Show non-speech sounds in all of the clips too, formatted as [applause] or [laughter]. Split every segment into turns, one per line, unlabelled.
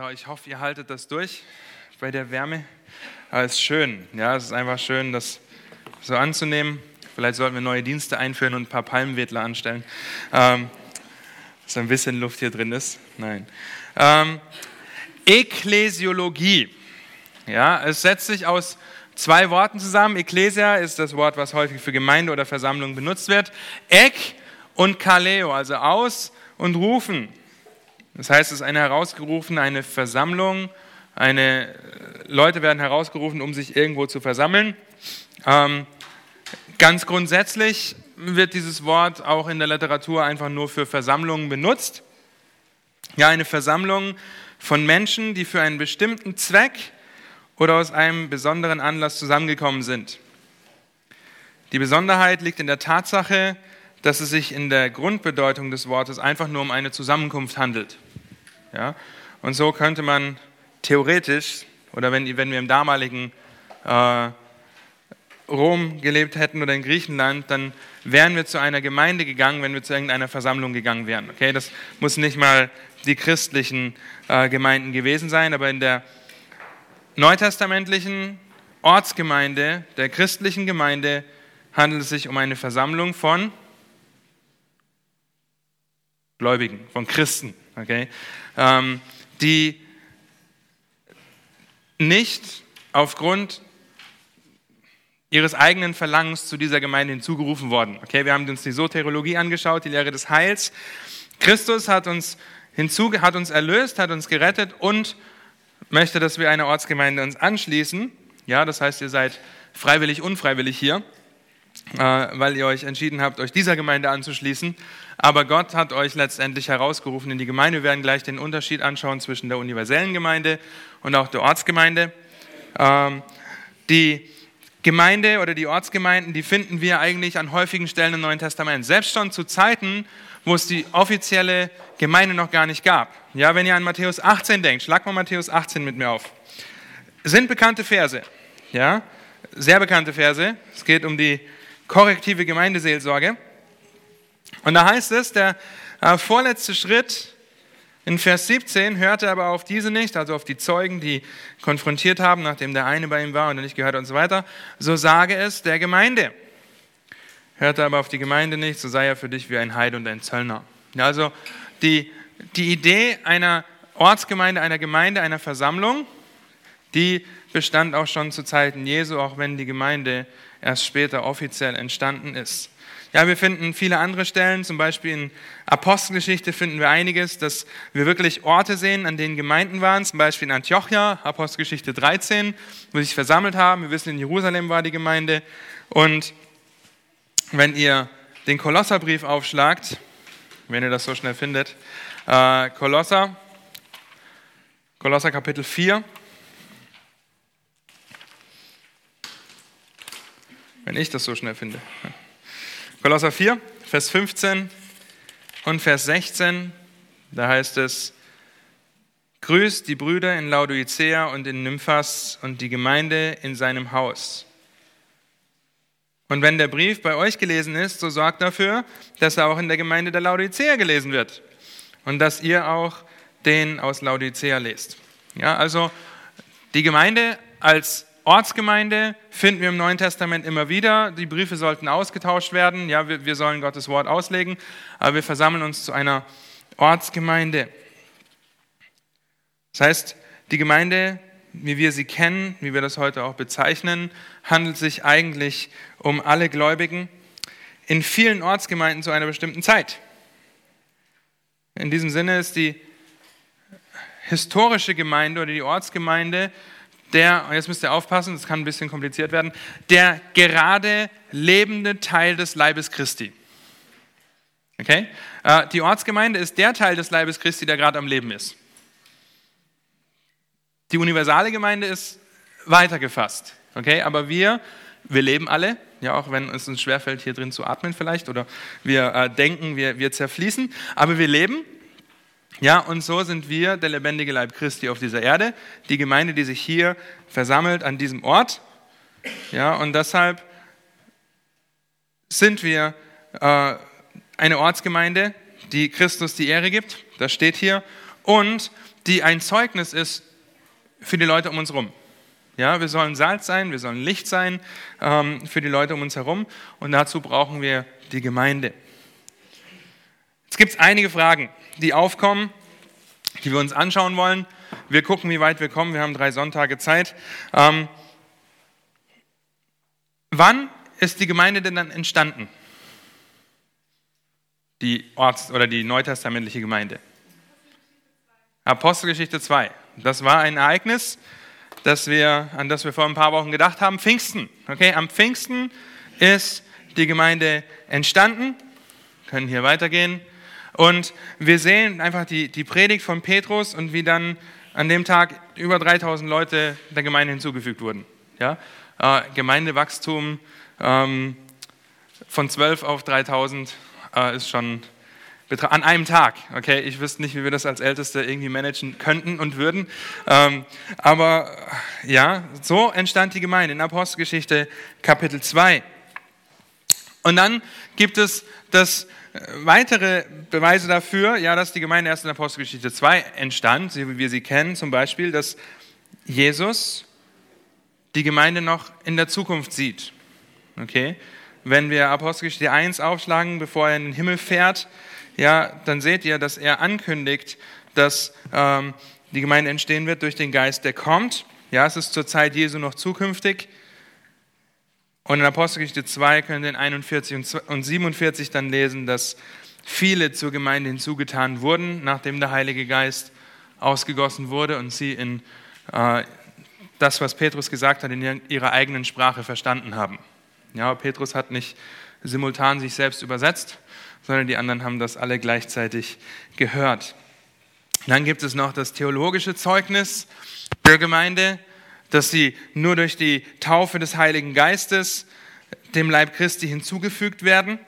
So, ich hoffe, ihr haltet das durch bei der Wärme. Aber es ist schön. Ja, es ist einfach schön, das so anzunehmen. Vielleicht sollten wir neue Dienste einführen und ein paar Palmwedler anstellen. Ähm, dass ein bisschen Luft hier drin ist. Nein. Ähm, Ekklesiologie. Ja, es setzt sich aus zwei Worten zusammen. Ekklesia ist das Wort, was häufig für Gemeinde oder Versammlung benutzt wird. Ek und Kaleo, also aus und rufen. Das heißt, es ist eine herausgerufene, eine Versammlung. Eine, äh, Leute werden herausgerufen, um sich irgendwo zu versammeln. Ähm, ganz grundsätzlich wird dieses Wort auch in der Literatur einfach nur für Versammlungen benutzt. Ja, eine Versammlung von Menschen, die für einen bestimmten Zweck oder aus einem besonderen Anlass zusammengekommen sind. Die Besonderheit liegt in der Tatsache, dass es sich in der Grundbedeutung des Wortes einfach nur um eine Zusammenkunft handelt. Ja? Und so könnte man theoretisch, oder wenn, wenn wir im damaligen äh, Rom gelebt hätten oder in Griechenland, dann wären wir zu einer Gemeinde gegangen, wenn wir zu irgendeiner Versammlung gegangen wären. Okay, das muss nicht mal die christlichen äh, Gemeinden gewesen sein, aber in der neutestamentlichen Ortsgemeinde, der christlichen Gemeinde, handelt es sich um eine Versammlung von Gläubigen, von Christen, okay, ähm, die nicht aufgrund ihres eigenen Verlangens zu dieser Gemeinde hinzugerufen worden. Okay, wir haben uns die Soteriologie angeschaut, die Lehre des Heils. Christus hat uns hinzu, hat uns erlöst, hat uns gerettet und möchte, dass wir einer Ortsgemeinde uns anschließen. Ja, das heißt, ihr seid freiwillig, unfreiwillig hier, weil ihr euch entschieden habt, euch dieser Gemeinde anzuschließen. Aber Gott hat euch letztendlich herausgerufen in die Gemeinde. Wir werden gleich den Unterschied anschauen zwischen der universellen Gemeinde und auch der Ortsgemeinde. Ähm, die Gemeinde oder die Ortsgemeinden, die finden wir eigentlich an häufigen Stellen im Neuen Testament. Selbst schon zu Zeiten, wo es die offizielle Gemeinde noch gar nicht gab. Ja, wenn ihr an Matthäus 18 denkt, schlag mal Matthäus 18 mit mir auf. Sind bekannte Verse, ja, sehr bekannte Verse. Es geht um die korrektive Gemeindeseelsorge. Und da heißt es, der äh, vorletzte Schritt in Vers 17 hörte er aber auf diese nicht, also auf die Zeugen, die konfrontiert haben, nachdem der eine bei ihm war und er nicht gehört und so weiter. So sage es der Gemeinde. Hörte aber auf die Gemeinde nicht, so sei er für dich wie ein Heid und ein Zöllner. Also die, die Idee einer Ortsgemeinde, einer Gemeinde, einer Versammlung, die bestand auch schon zu Zeiten Jesu, auch wenn die Gemeinde erst später offiziell entstanden ist. Ja, wir finden viele andere Stellen, zum Beispiel in Apostelgeschichte finden wir einiges, dass wir wirklich Orte sehen, an denen Gemeinden waren, zum Beispiel in Antiochia, Apostelgeschichte 13, wo sie sich versammelt haben. Wir wissen, in Jerusalem war die Gemeinde. Und wenn ihr den Kolosserbrief aufschlagt, wenn ihr das so schnell findet, äh, Kolosser, Kolosser Kapitel 4, wenn ich das so schnell finde. Kolosser 4, Vers 15 und Vers 16, da heißt es, Grüßt die Brüder in Laodicea und in Nymphas und die Gemeinde in seinem Haus. Und wenn der Brief bei euch gelesen ist, so sorgt dafür, dass er auch in der Gemeinde der Laodicea gelesen wird und dass ihr auch den aus Laodicea lest. Ja, also die Gemeinde als Ortsgemeinde finden wir im Neuen Testament immer wieder. Die Briefe sollten ausgetauscht werden. Ja, wir, wir sollen Gottes Wort auslegen, aber wir versammeln uns zu einer Ortsgemeinde. Das heißt, die Gemeinde, wie wir sie kennen, wie wir das heute auch bezeichnen, handelt sich eigentlich um alle Gläubigen in vielen Ortsgemeinden zu einer bestimmten Zeit. In diesem Sinne ist die historische Gemeinde oder die Ortsgemeinde der, jetzt müsst ihr aufpassen, das kann ein bisschen kompliziert werden, der gerade lebende Teil des Leibes Christi. Okay? Äh, die Ortsgemeinde ist der Teil des Leibes Christi, der gerade am Leben ist. Die universale Gemeinde ist weiter gefasst. Okay? Aber wir, wir leben alle, ja, auch wenn es uns schwerfällt, hier drin zu atmen vielleicht, oder wir äh, denken, wir, wir zerfließen, aber wir leben ja, und so sind wir der lebendige Leib Christi auf dieser Erde, die Gemeinde, die sich hier versammelt an diesem Ort. Ja, und deshalb sind wir äh, eine Ortsgemeinde, die Christus die Ehre gibt. Das steht hier. und die ein Zeugnis ist für die Leute um uns herum. Ja, wir sollen Salz sein, wir sollen Licht sein ähm, für die Leute um uns herum und dazu brauchen wir die Gemeinde. Jetzt gibt es einige Fragen, die aufkommen, die wir uns anschauen wollen. Wir gucken, wie weit wir kommen. Wir haben drei Sonntage Zeit. Ähm, wann ist die Gemeinde denn dann entstanden? Die Orts- oder die neutestamentliche Gemeinde. Apostelgeschichte 2. Das war ein Ereignis, das wir, an das wir vor ein paar Wochen gedacht haben. Pfingsten. Okay, am Pfingsten ist die Gemeinde entstanden. Wir können hier weitergehen. Und wir sehen einfach die, die Predigt von Petrus und wie dann an dem Tag über 3000 Leute der Gemeinde hinzugefügt wurden. Ja? Äh, Gemeindewachstum ähm, von 12 auf 3000 äh, ist schon an einem Tag. Okay, ich wüsste nicht, wie wir das als Älteste irgendwie managen könnten und würden. Ähm, aber ja, so entstand die Gemeinde in Apostelgeschichte Kapitel 2. Und dann gibt es das äh, weitere Beweise dafür, ja, dass die Gemeinde erst in Apostelgeschichte 2 entstand, wie wir sie kennen, zum Beispiel, dass Jesus die Gemeinde noch in der Zukunft sieht. Okay? Wenn wir Apostelgeschichte 1 aufschlagen, bevor er in den Himmel fährt, ja, dann seht ihr, dass er ankündigt, dass ähm, die Gemeinde entstehen wird durch den Geist, der kommt. Ja, es ist zur Zeit Jesu noch zukünftig. Und in Apostelgeschichte 2 können wir in 41 und 47 dann lesen, dass viele zur Gemeinde hinzugetan wurden, nachdem der Heilige Geist ausgegossen wurde und sie in äh, das, was Petrus gesagt hat, in ihrer eigenen Sprache verstanden haben. Ja, Petrus hat nicht simultan sich selbst übersetzt, sondern die anderen haben das alle gleichzeitig gehört. Dann gibt es noch das theologische Zeugnis der Gemeinde, dass sie nur durch die Taufe des Heiligen Geistes dem Leib Christi hinzugefügt werden.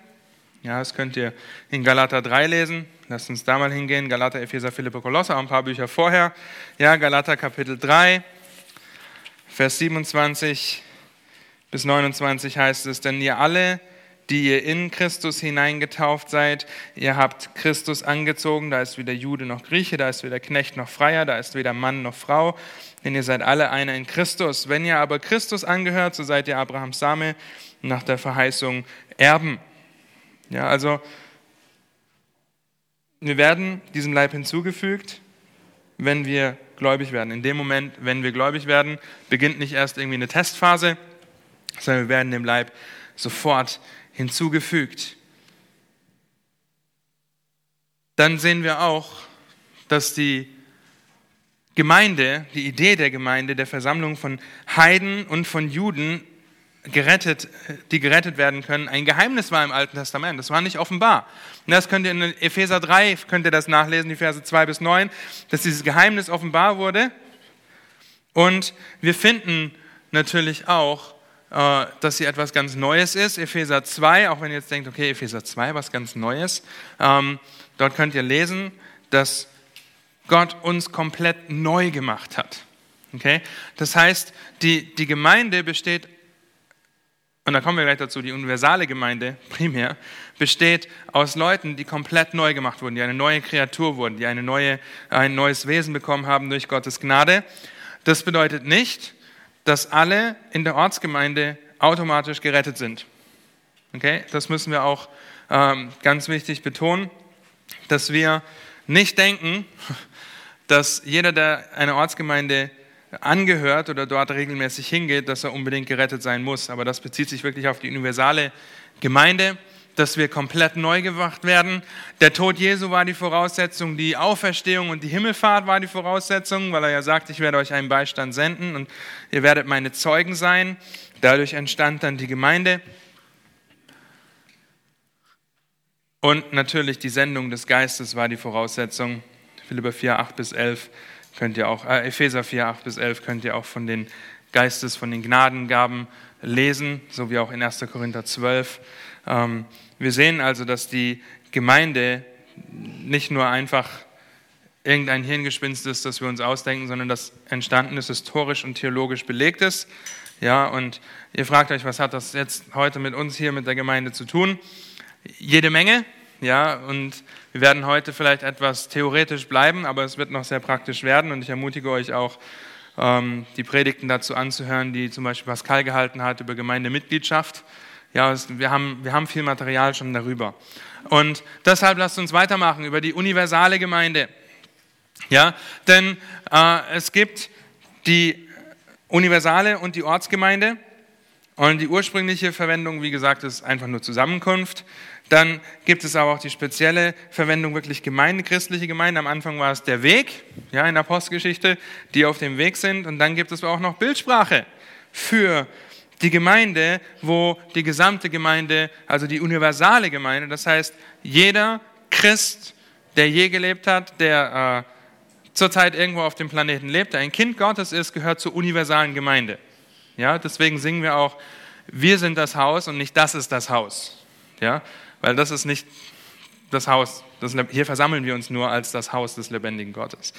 Ja, das könnt ihr in Galater 3 lesen. Lasst uns da mal hingehen. Galater, Epheser, Philippe, Kolosser, ein paar Bücher vorher. Ja, Galater Kapitel 3, Vers 27 bis 29 heißt es, denn ihr alle, die ihr in Christus hineingetauft seid, ihr habt Christus angezogen, da ist weder Jude noch Grieche, da ist weder Knecht noch Freier, da ist weder Mann noch Frau, denn ihr seid alle einer in Christus. Wenn ihr aber Christus angehört, so seid ihr Abrahams Same nach der Verheißung Erben. Ja, also wir werden diesem Leib hinzugefügt, wenn wir gläubig werden. In dem Moment, wenn wir gläubig werden, beginnt nicht erst irgendwie eine Testphase, sondern wir werden dem Leib sofort hinzugefügt. Dann sehen wir auch, dass die Gemeinde, die Idee der Gemeinde, der Versammlung von Heiden und von Juden gerettet, die gerettet werden können, ein Geheimnis war im Alten Testament. Das war nicht offenbar. Und das könnt ihr in Epheser 3, könnt ihr das nachlesen, die Verse 2 bis 9, dass dieses Geheimnis offenbar wurde. Und wir finden natürlich auch äh, dass sie etwas ganz Neues ist. Epheser 2, auch wenn ihr jetzt denkt, okay, Epheser 2, was ganz Neues. Ähm, dort könnt ihr lesen, dass Gott uns komplett neu gemacht hat. Okay? Das heißt, die, die Gemeinde besteht, und da kommen wir gleich dazu, die universale Gemeinde primär, besteht aus Leuten, die komplett neu gemacht wurden, die eine neue Kreatur wurden, die eine neue, ein neues Wesen bekommen haben durch Gottes Gnade. Das bedeutet nicht, dass alle in der Ortsgemeinde automatisch gerettet sind. Okay, das müssen wir auch ähm, ganz wichtig betonen, dass wir nicht denken, [laughs] dass jeder, der einer Ortsgemeinde angehört oder dort regelmäßig hingeht, dass er unbedingt gerettet sein muss. Aber das bezieht sich wirklich auf die universale Gemeinde dass wir komplett neu gemacht werden. Der Tod Jesu war die Voraussetzung, die Auferstehung und die Himmelfahrt war die Voraussetzung, weil er ja sagt, ich werde euch einen Beistand senden und ihr werdet meine Zeugen sein. Dadurch entstand dann die Gemeinde. Und natürlich die Sendung des Geistes war die Voraussetzung. Philipper 4, 8 bis 11 könnt ihr auch, äh, Epheser 4, 8 bis 11 könnt ihr auch von den Geistes, von den Gnadengaben lesen, so wie auch in 1. Korinther 12. Ähm, wir sehen also, dass die Gemeinde nicht nur einfach irgendein Hirngespinst ist, das wir uns ausdenken, sondern das entstanden ist, historisch und theologisch belegt ist. Ja, und ihr fragt euch, was hat das jetzt heute mit uns hier, mit der Gemeinde zu tun? Jede Menge. Ja, und wir werden heute vielleicht etwas theoretisch bleiben, aber es wird noch sehr praktisch werden. Und ich ermutige euch auch, ähm, die Predigten dazu anzuhören, die zum Beispiel Pascal gehalten hat über Gemeindemitgliedschaft. Ja, wir haben, wir haben viel Material schon darüber. Und deshalb lasst uns weitermachen über die universale Gemeinde. Ja, denn äh, es gibt die universale und die Ortsgemeinde. Und die ursprüngliche Verwendung, wie gesagt, ist einfach nur Zusammenkunft. Dann gibt es aber auch die spezielle Verwendung wirklich Gemeinde, christliche Gemeinde. Am Anfang war es der Weg, ja, in der Postgeschichte, die auf dem Weg sind. Und dann gibt es auch noch Bildsprache für die Gemeinde, wo die gesamte Gemeinde, also die universale Gemeinde, das heißt, jeder Christ, der je gelebt hat, der äh, zurzeit irgendwo auf dem Planeten lebt, der ein Kind Gottes ist, gehört zur universalen Gemeinde. Ja, deswegen singen wir auch, wir sind das Haus und nicht das ist das Haus. Ja, weil das ist nicht das Haus. Das, hier versammeln wir uns nur als das Haus des lebendigen Gottes.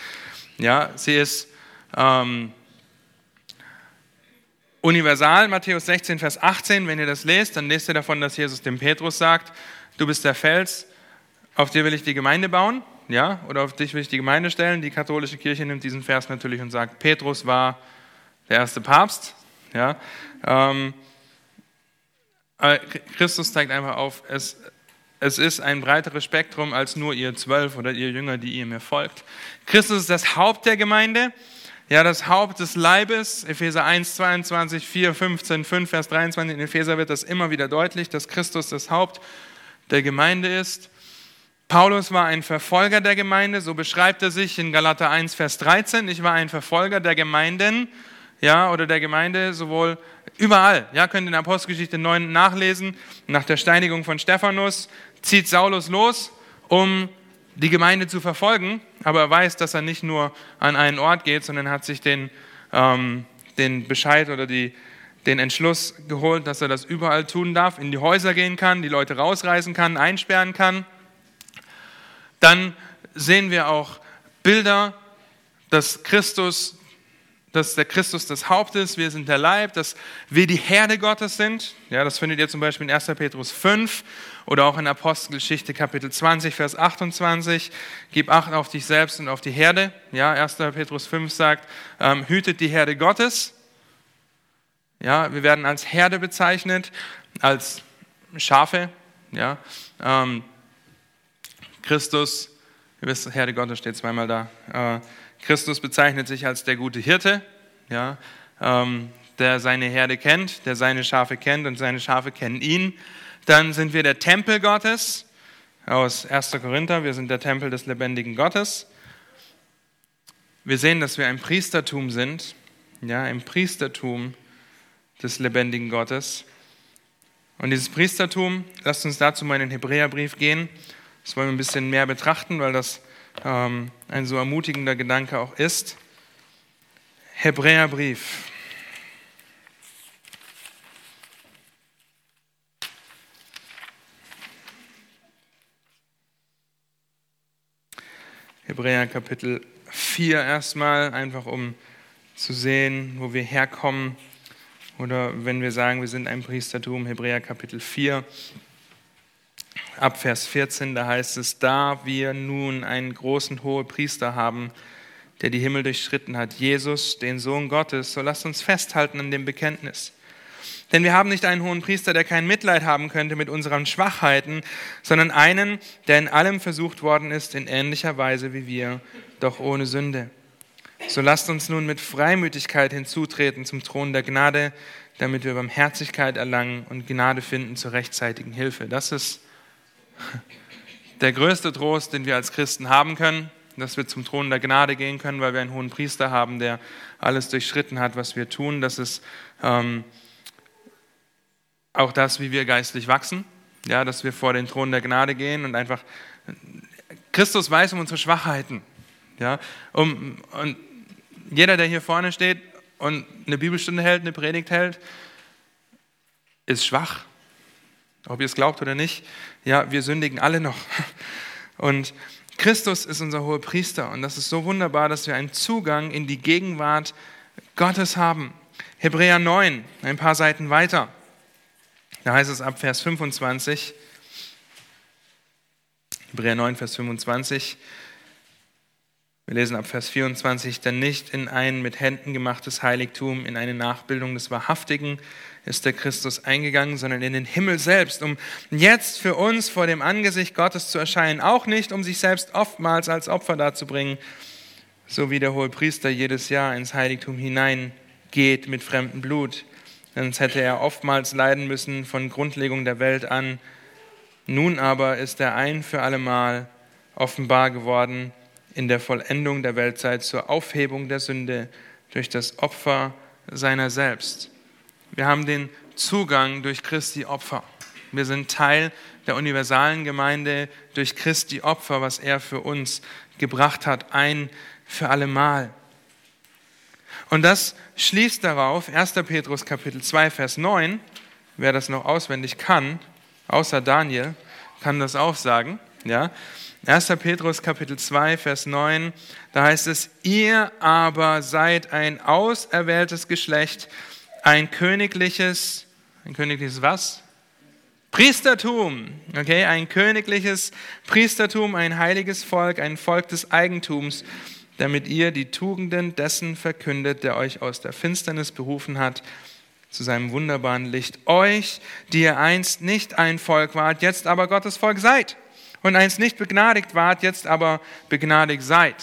Ja, sie ist ähm, universal, Matthäus 16, Vers 18. Wenn ihr das lest, dann lest ihr davon, dass Jesus dem Petrus sagt, du bist der Fels, auf dir will ich die Gemeinde bauen. Ja, oder auf dich will ich die Gemeinde stellen. Die katholische Kirche nimmt diesen Vers natürlich und sagt, Petrus war der erste Papst. Ja, ähm, Christus zeigt einfach auf, es, es ist ein breiteres Spektrum als nur ihr Zwölf oder ihr Jünger, die ihr mir folgt. Christus ist das Haupt der Gemeinde, ja, das Haupt des Leibes. Epheser 1, 22, 4, 15, 5, Vers 23. In Epheser wird das immer wieder deutlich, dass Christus das Haupt der Gemeinde ist. Paulus war ein Verfolger der Gemeinde, so beschreibt er sich in Galater 1, Vers 13. Ich war ein Verfolger der Gemeinden ja, oder der Gemeinde, sowohl überall. Ja, könnt ihr in Apostelgeschichte 9 nachlesen. Nach der Steinigung von Stephanus zieht Saulus los, um die Gemeinde zu verfolgen, aber er weiß, dass er nicht nur an einen Ort geht, sondern hat sich den, ähm, den Bescheid oder die, den Entschluss geholt, dass er das überall tun darf, in die Häuser gehen kann, die Leute rausreißen kann, einsperren kann. Dann sehen wir auch Bilder, dass Christus dass der Christus das Haupt ist, wir sind der Leib, dass wir die Herde Gottes sind. Ja, das findet ihr zum Beispiel in 1. Petrus 5 oder auch in Apostelgeschichte Kapitel 20, Vers 28. Gib Acht auf dich selbst und auf die Herde. Ja, 1. Petrus 5 sagt, ähm, hütet die Herde Gottes. Ja, wir werden als Herde bezeichnet, als Schafe. Ja, ähm, Christus, ihr wisst, Herde Gottes steht zweimal da. Äh, Christus bezeichnet sich als der gute Hirte, ja, ähm, der seine Herde kennt, der seine Schafe kennt und seine Schafe kennen ihn. Dann sind wir der Tempel Gottes aus 1. Korinther, wir sind der Tempel des lebendigen Gottes. Wir sehen, dass wir ein Priestertum sind, ja, ein Priestertum des lebendigen Gottes. Und dieses Priestertum, lasst uns dazu mal in den Hebräerbrief gehen. Das wollen wir ein bisschen mehr betrachten, weil das ähm, ein so ermutigender Gedanke auch ist. Hebräerbrief. Hebräer Kapitel 4 erstmal, einfach um zu sehen, wo wir herkommen. Oder wenn wir sagen, wir sind ein Priestertum, Hebräer Kapitel 4 ab Vers 14, da heißt es, da wir nun einen großen hohen Priester haben, der die Himmel durchschritten hat, Jesus, den Sohn Gottes, so lasst uns festhalten an dem Bekenntnis. Denn wir haben nicht einen hohen Priester, der kein Mitleid haben könnte mit unseren Schwachheiten, sondern einen, der in allem versucht worden ist, in ähnlicher Weise wie wir, doch ohne Sünde. So lasst uns nun mit Freimütigkeit hinzutreten zum Thron der Gnade, damit wir Barmherzigkeit erlangen und Gnade finden zur rechtzeitigen Hilfe. Das ist der größte Trost, den wir als Christen haben können, dass wir zum Thron der Gnade gehen können, weil wir einen hohen Priester haben, der alles durchschritten hat, was wir tun. Das ist ähm, auch das, wie wir geistlich wachsen, ja, dass wir vor den Thron der Gnade gehen und einfach Christus weiß um unsere Schwachheiten. Ja, um, und jeder, der hier vorne steht und eine Bibelstunde hält, eine Predigt hält, ist schwach. Ob ihr es glaubt oder nicht, ja, wir sündigen alle noch. Und Christus ist unser hoher Priester und das ist so wunderbar, dass wir einen Zugang in die Gegenwart Gottes haben. Hebräer 9, ein paar Seiten weiter. Da heißt es ab Vers 25, Hebräer 9, Vers 25. Wir lesen ab Vers 24, denn nicht in ein mit Händen gemachtes Heiligtum, in eine Nachbildung des Wahrhaftigen ist der Christus eingegangen, sondern in den Himmel selbst, um jetzt für uns vor dem Angesicht Gottes zu erscheinen, auch nicht, um sich selbst oftmals als Opfer darzubringen, so wie der Hohepriester jedes Jahr ins Heiligtum hineingeht mit fremdem Blut. Sonst hätte er oftmals leiden müssen von Grundlegung der Welt an. Nun aber ist er ein für allemal offenbar geworden, in der Vollendung der Weltzeit zur Aufhebung der Sünde durch das Opfer seiner selbst. Wir haben den Zugang durch Christi Opfer. Wir sind Teil der universalen Gemeinde durch Christi Opfer, was er für uns gebracht hat, ein für allemal. Und das schließt darauf, 1. Petrus Kapitel 2, Vers 9, wer das noch auswendig kann, außer Daniel, kann das auch sagen. Ja? 1. Petrus Kapitel 2, Vers 9, da heißt es, ihr aber seid ein auserwähltes Geschlecht, ein königliches, ein königliches was? Priestertum, okay, ein königliches Priestertum, ein heiliges Volk, ein Volk des Eigentums, damit ihr die Tugenden dessen verkündet, der euch aus der Finsternis berufen hat, zu seinem wunderbaren Licht. Euch, die ihr einst nicht ein Volk wart, jetzt aber Gottes Volk seid und einst nicht begnadigt wart, jetzt aber begnadigt seid.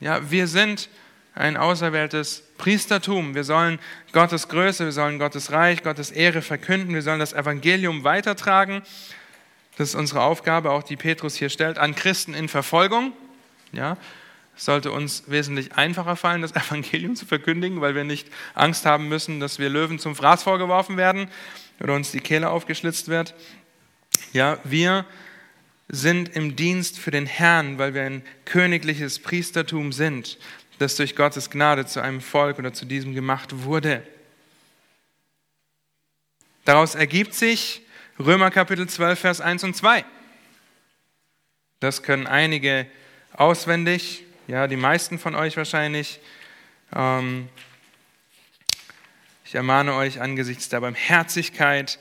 Ja, wir sind ein auserwähltes Priestertum. Wir sollen Gottes Größe, wir sollen Gottes Reich, Gottes Ehre verkünden, wir sollen das Evangelium weitertragen. Das ist unsere Aufgabe, auch die Petrus hier stellt, an Christen in Verfolgung. Ja, es sollte uns wesentlich einfacher fallen, das [laughs] Evangelium zu verkündigen, weil wir nicht Angst haben müssen, dass wir Löwen zum Fraß vorgeworfen werden oder uns die Kehle aufgeschlitzt wird. Ja, wir sind im Dienst für den Herrn, weil wir ein königliches Priestertum sind, das durch Gottes Gnade zu einem Volk oder zu diesem gemacht wurde. Daraus ergibt sich Römer Kapitel 12, Vers 1 und 2. Das können einige auswendig, ja, die meisten von euch wahrscheinlich. Ähm, ich ermahne euch angesichts der Barmherzigkeit,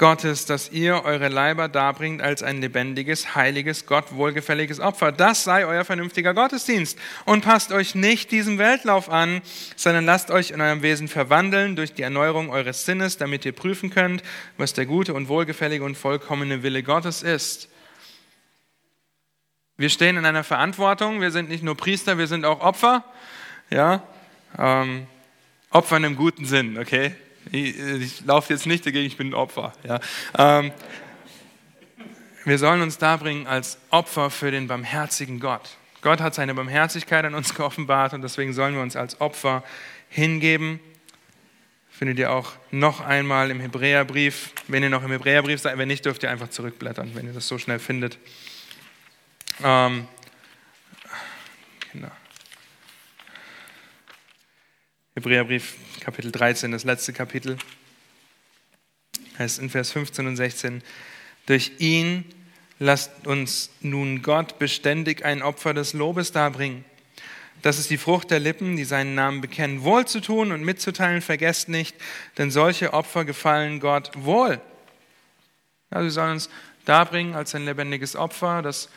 Gottes, dass ihr eure Leiber darbringt als ein lebendiges, heiliges, Gott wohlgefälliges Opfer. Das sei euer vernünftiger Gottesdienst. Und passt euch nicht diesem Weltlauf an, sondern lasst euch in eurem Wesen verwandeln durch die Erneuerung eures Sinnes, damit ihr prüfen könnt, was der gute und wohlgefällige und vollkommene Wille Gottes ist. Wir stehen in einer Verantwortung. Wir sind nicht nur Priester, wir sind auch Opfer. Ja, ähm, Opfer in einem guten Sinn, okay? Ich, ich laufe jetzt nicht dagegen, ich bin ein Opfer. Ja. Ähm, wir sollen uns darbringen als Opfer für den barmherzigen Gott. Gott hat seine Barmherzigkeit an uns [laughs] geoffenbart und deswegen sollen wir uns als Opfer hingeben. Findet ihr auch noch einmal im Hebräerbrief, wenn ihr noch im Hebräerbrief seid, wenn nicht, dürft ihr einfach zurückblättern, wenn ihr das so schnell findet. Ähm, genau. Hebräerbrief Kapitel 13, das letzte Kapitel, heißt in Vers 15 und 16, durch ihn lasst uns nun Gott beständig ein Opfer des Lobes darbringen. Das ist die Frucht der Lippen, die seinen Namen bekennen. Wohl zu tun und mitzuteilen, vergesst nicht, denn solche Opfer gefallen Gott wohl. Also wir sollen uns darbringen als ein lebendiges Opfer, das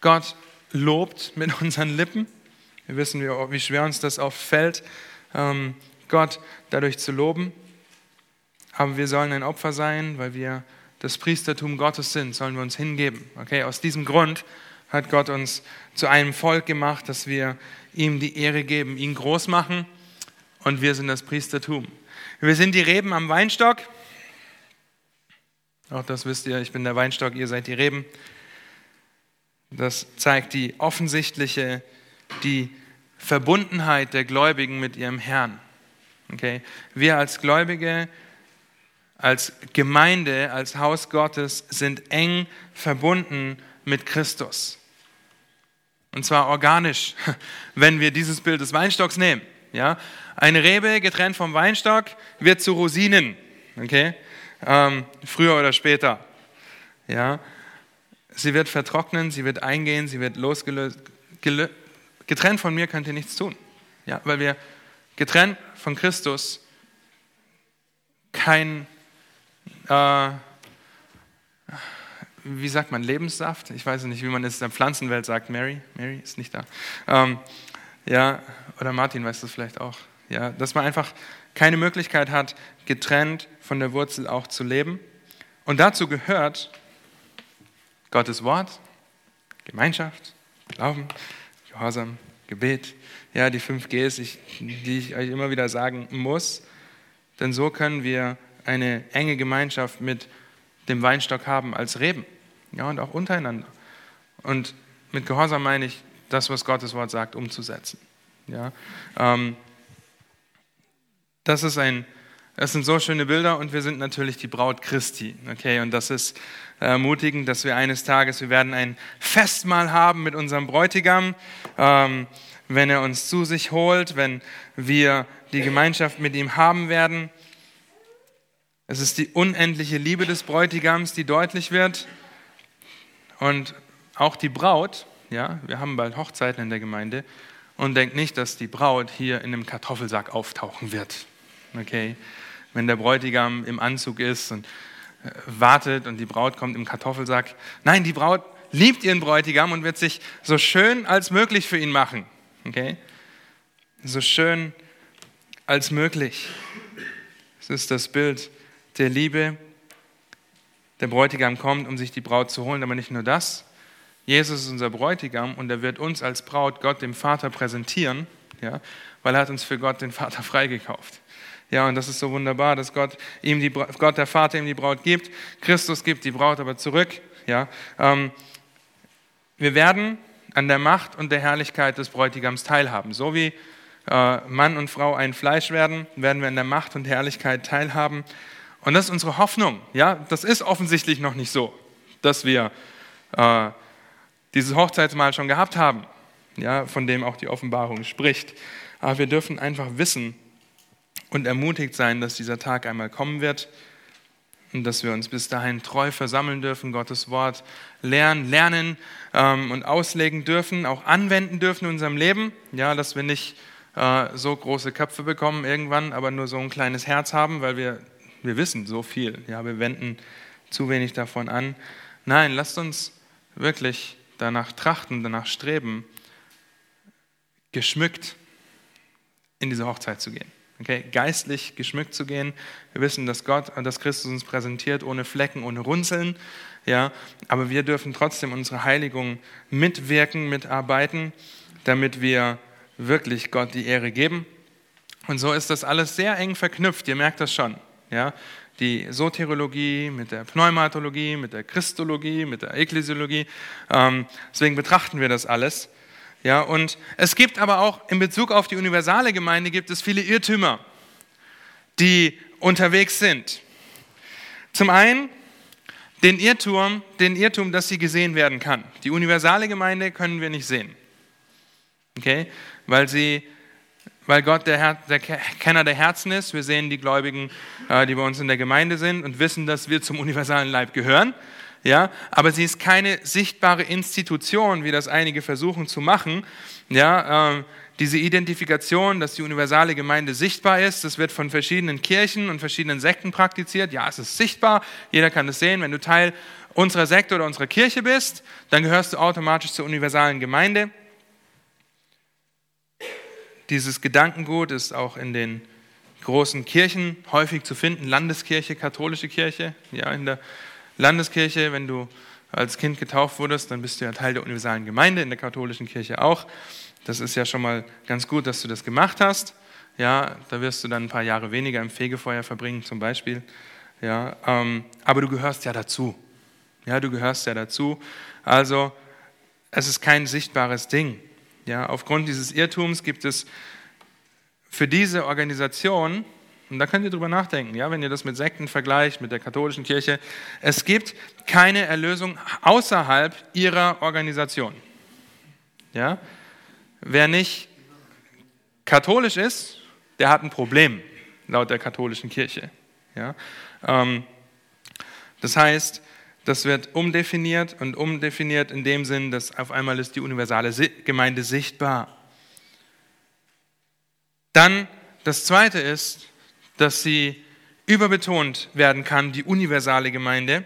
Gott lobt mit unseren Lippen. Wir wissen, wie schwer uns das oft fällt, Gott dadurch zu loben. Aber wir sollen ein Opfer sein, weil wir das Priestertum Gottes sind, sollen wir uns hingeben. Okay, aus diesem Grund hat Gott uns zu einem Volk gemacht, dass wir ihm die Ehre geben, ihn groß machen und wir sind das Priestertum. Wir sind die Reben am Weinstock. Auch das wisst ihr, ich bin der Weinstock, ihr seid die Reben. Das zeigt die offensichtliche, die Verbundenheit der Gläubigen mit ihrem Herrn. Okay? Wir als Gläubige, als Gemeinde, als Haus Gottes sind eng verbunden mit Christus. Und zwar organisch, [laughs] wenn wir dieses Bild des Weinstocks nehmen. Ja? Eine Rebe getrennt vom Weinstock wird zu Rosinen. Okay? Ähm, früher oder später. Ja? Sie wird vertrocknen, sie wird eingehen, sie wird losgelöst. Getrennt von mir könnt ihr nichts tun. Ja? Weil wir getrennt von Christus kein, äh, wie sagt man, Lebenssaft? Ich weiß nicht, wie man es in der Pflanzenwelt sagt. Mary? Mary ist nicht da. Ähm, ja, oder Martin weiß das vielleicht auch. Ja, dass man einfach keine Möglichkeit hat, getrennt von der Wurzel auch zu leben. Und dazu gehört Gottes Wort, Gemeinschaft, Glauben, Gehorsam, Gebet. Ja, die fünf Gs, die ich euch immer wieder sagen muss. Denn so können wir eine enge Gemeinschaft mit dem Weinstock haben als Reben. Ja, und auch untereinander. Und mit Gehorsam meine ich, das, was Gottes Wort sagt, umzusetzen. Ja, ähm, das, ist ein, das sind so schöne Bilder und wir sind natürlich die Braut Christi. Okay, und das ist ermutigend, dass wir eines Tages, wir werden ein Festmahl haben mit unserem Bräutigam, ähm, wenn er uns zu sich holt, wenn wir die Gemeinschaft mit ihm haben werden. Es ist die unendliche Liebe des Bräutigams, die deutlich wird. Und auch die Braut, ja, wir haben bald Hochzeiten in der Gemeinde, und denkt nicht, dass die Braut hier in einem Kartoffelsack auftauchen wird. Okay? Wenn der Bräutigam im Anzug ist und äh, wartet und die Braut kommt im Kartoffelsack. Nein, die Braut liebt ihren Bräutigam und wird sich so schön als möglich für ihn machen. Okay? So schön als möglich. Es ist das Bild der Liebe. Der Bräutigam kommt, um sich die Braut zu holen, aber nicht nur das. Jesus ist unser Bräutigam und er wird uns als Braut Gott dem Vater präsentieren, ja, weil er hat uns für Gott den Vater freigekauft. Ja, und das ist so wunderbar, dass Gott ihm die, Gott der Vater ihm die Braut gibt, Christus gibt die Braut aber zurück. Ja, ähm, wir werden an der Macht und der Herrlichkeit des Bräutigams teilhaben. So wie äh, Mann und Frau ein Fleisch werden, werden wir an der Macht und Herrlichkeit teilhaben. Und das ist unsere Hoffnung. Ja, das ist offensichtlich noch nicht so, dass wir äh, dieses Hochzeitsmahl schon gehabt haben, ja, von dem auch die Offenbarung spricht. Aber wir dürfen einfach wissen und ermutigt sein, dass dieser Tag einmal kommen wird und dass wir uns bis dahin treu versammeln dürfen, Gottes Wort lernen, lernen ähm, und auslegen dürfen, auch anwenden dürfen in unserem Leben. Ja, dass wir nicht äh, so große Köpfe bekommen irgendwann, aber nur so ein kleines Herz haben, weil wir, wir wissen so viel. Ja, wir wenden zu wenig davon an. Nein, lasst uns wirklich danach trachten, danach streben, geschmückt in diese Hochzeit zu gehen. Okay, geistlich geschmückt zu gehen. Wir wissen, dass Gott, dass Christus uns präsentiert, ohne Flecken, ohne Runzeln. Ja, aber wir dürfen trotzdem unsere Heiligung mitwirken, mitarbeiten, damit wir wirklich Gott die Ehre geben. Und so ist das alles sehr eng verknüpft. Ihr merkt das schon. Ja, die Soteriologie, mit der Pneumatologie, mit der Christologie, mit der Ekklesiologie. Ähm, deswegen betrachten wir das alles. Ja, und es gibt aber auch in Bezug auf die universale Gemeinde gibt es viele Irrtümer, die unterwegs sind. Zum einen den Irrtum, den Irrtum, dass sie gesehen werden kann. Die universale Gemeinde können wir nicht sehen. Okay? Weil sie weil Gott der, Her der Kenner der Herzen ist. Wir sehen die Gläubigen, äh, die bei uns in der Gemeinde sind und wissen, dass wir zum universalen Leib gehören. Ja, aber sie ist keine sichtbare Institution, wie das einige versuchen zu machen. Ja, äh, diese Identifikation, dass die universale Gemeinde sichtbar ist, das wird von verschiedenen Kirchen und verschiedenen Sekten praktiziert. Ja, es ist sichtbar, jeder kann es sehen. Wenn du Teil unserer Sekte oder unserer Kirche bist, dann gehörst du automatisch zur universalen Gemeinde. Dieses Gedankengut ist auch in den großen Kirchen häufig zu finden, Landeskirche, katholische Kirche. Ja, in der Landeskirche, wenn du als Kind getauft wurdest, dann bist du ja Teil der universalen Gemeinde, in der katholischen Kirche auch. Das ist ja schon mal ganz gut, dass du das gemacht hast. Ja, da wirst du dann ein paar Jahre weniger im Fegefeuer verbringen, zum Beispiel. Ja, ähm, aber du gehörst ja dazu. Ja, du gehörst ja dazu. Also, es ist kein sichtbares Ding. Ja, aufgrund dieses Irrtums gibt es für diese Organisation, und da könnt ihr drüber nachdenken, ja, wenn ihr das mit Sekten vergleicht, mit der katholischen Kirche, es gibt keine Erlösung außerhalb ihrer Organisation. Ja? Wer nicht katholisch ist, der hat ein Problem, laut der katholischen Kirche. Ja? Ähm, das heißt, das wird umdefiniert und umdefiniert in dem Sinn, dass auf einmal ist die universale Gemeinde sichtbar. Dann das Zweite ist, dass sie überbetont werden kann, die universale Gemeinde.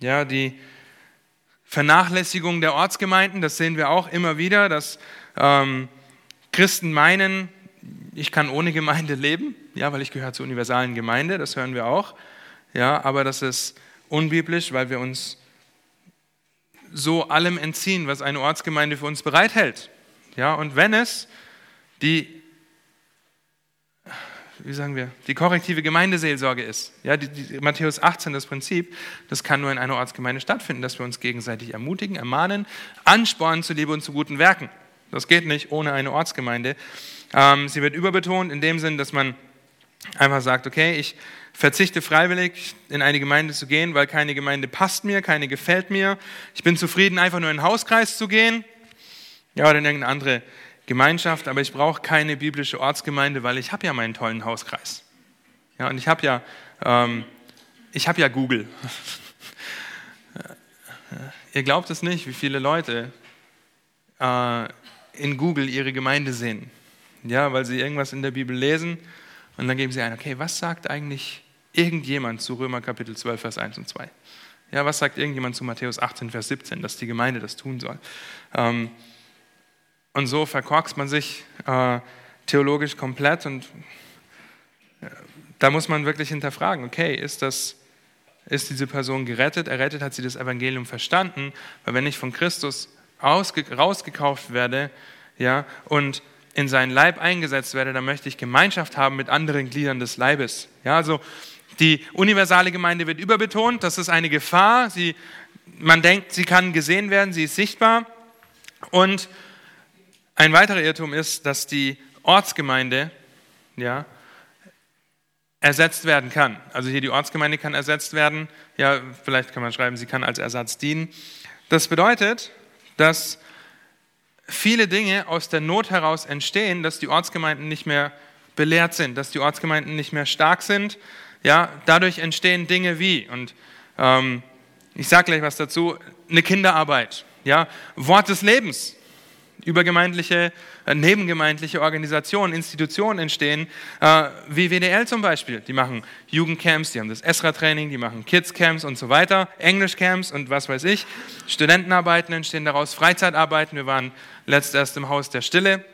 Ja, die Vernachlässigung der Ortsgemeinden, das sehen wir auch immer wieder, dass ähm, Christen meinen, ich kann ohne Gemeinde leben, ja, weil ich gehöre zur universalen Gemeinde, das hören wir auch. Ja, aber das ist unbiblisch, weil wir uns so allem entziehen, was eine Ortsgemeinde für uns bereithält. Ja, und wenn es die, wie sagen wir, die korrektive Gemeindeseelsorge ist, ja, die, die, Matthäus 18, das Prinzip, das kann nur in einer Ortsgemeinde stattfinden, dass wir uns gegenseitig ermutigen, ermahnen, anspornen zu Liebe und zu guten Werken. Das geht nicht ohne eine Ortsgemeinde. Ähm, sie wird überbetont in dem Sinn, dass man einfach sagt, okay, ich verzichte freiwillig in eine Gemeinde zu gehen, weil keine Gemeinde passt mir, keine gefällt mir. Ich bin zufrieden, einfach nur in den Hauskreis zu gehen ja, oder in irgendeine andere Gemeinschaft, aber ich brauche keine biblische Ortsgemeinde, weil ich habe ja meinen tollen Hauskreis. Ja, und ich habe ja, ähm, ich ja Google. [laughs] Ihr glaubt es nicht, wie viele Leute äh, in Google ihre Gemeinde sehen. Ja, weil sie irgendwas in der Bibel lesen und dann geben sie ein, okay, was sagt eigentlich irgendjemand zu Römer Kapitel 12, Vers 1 und 2? Ja, was sagt irgendjemand zu Matthäus 18, Vers 17, dass die Gemeinde das tun soll? Ähm, und so verkorkst man sich äh, theologisch komplett und äh, da muss man wirklich hinterfragen, okay, ist das, ist diese Person gerettet? Errettet hat sie das Evangelium verstanden, weil wenn ich von Christus rausgekauft werde, ja, und in seinen Leib eingesetzt werde, dann möchte ich Gemeinschaft haben mit anderen Gliedern des Leibes. Ja, also die universale Gemeinde wird überbetont, das ist eine Gefahr. Sie, man denkt, sie kann gesehen werden, sie ist sichtbar. Und ein weiterer Irrtum ist, dass die Ortsgemeinde ja, ersetzt werden kann. Also hier die Ortsgemeinde kann ersetzt werden. Ja, vielleicht kann man schreiben, sie kann als Ersatz dienen. Das bedeutet, dass viele Dinge aus der Not heraus entstehen, dass die Ortsgemeinden nicht mehr belehrt sind, dass die Ortsgemeinden nicht mehr stark sind. Ja, dadurch entstehen Dinge wie, und ähm, ich sage gleich was dazu, eine Kinderarbeit, ja, Wort des Lebens, übergemeindliche, äh, nebengemeindliche Organisationen, Institutionen entstehen, äh, wie WDL zum Beispiel. Die machen Jugendcamps, die haben das Esra-Training, die machen Kids-Camps und so weiter, Englisch-Camps und was weiß ich. Studentenarbeiten entstehen daraus, Freizeitarbeiten. Wir waren letzt erst im Haus der Stille.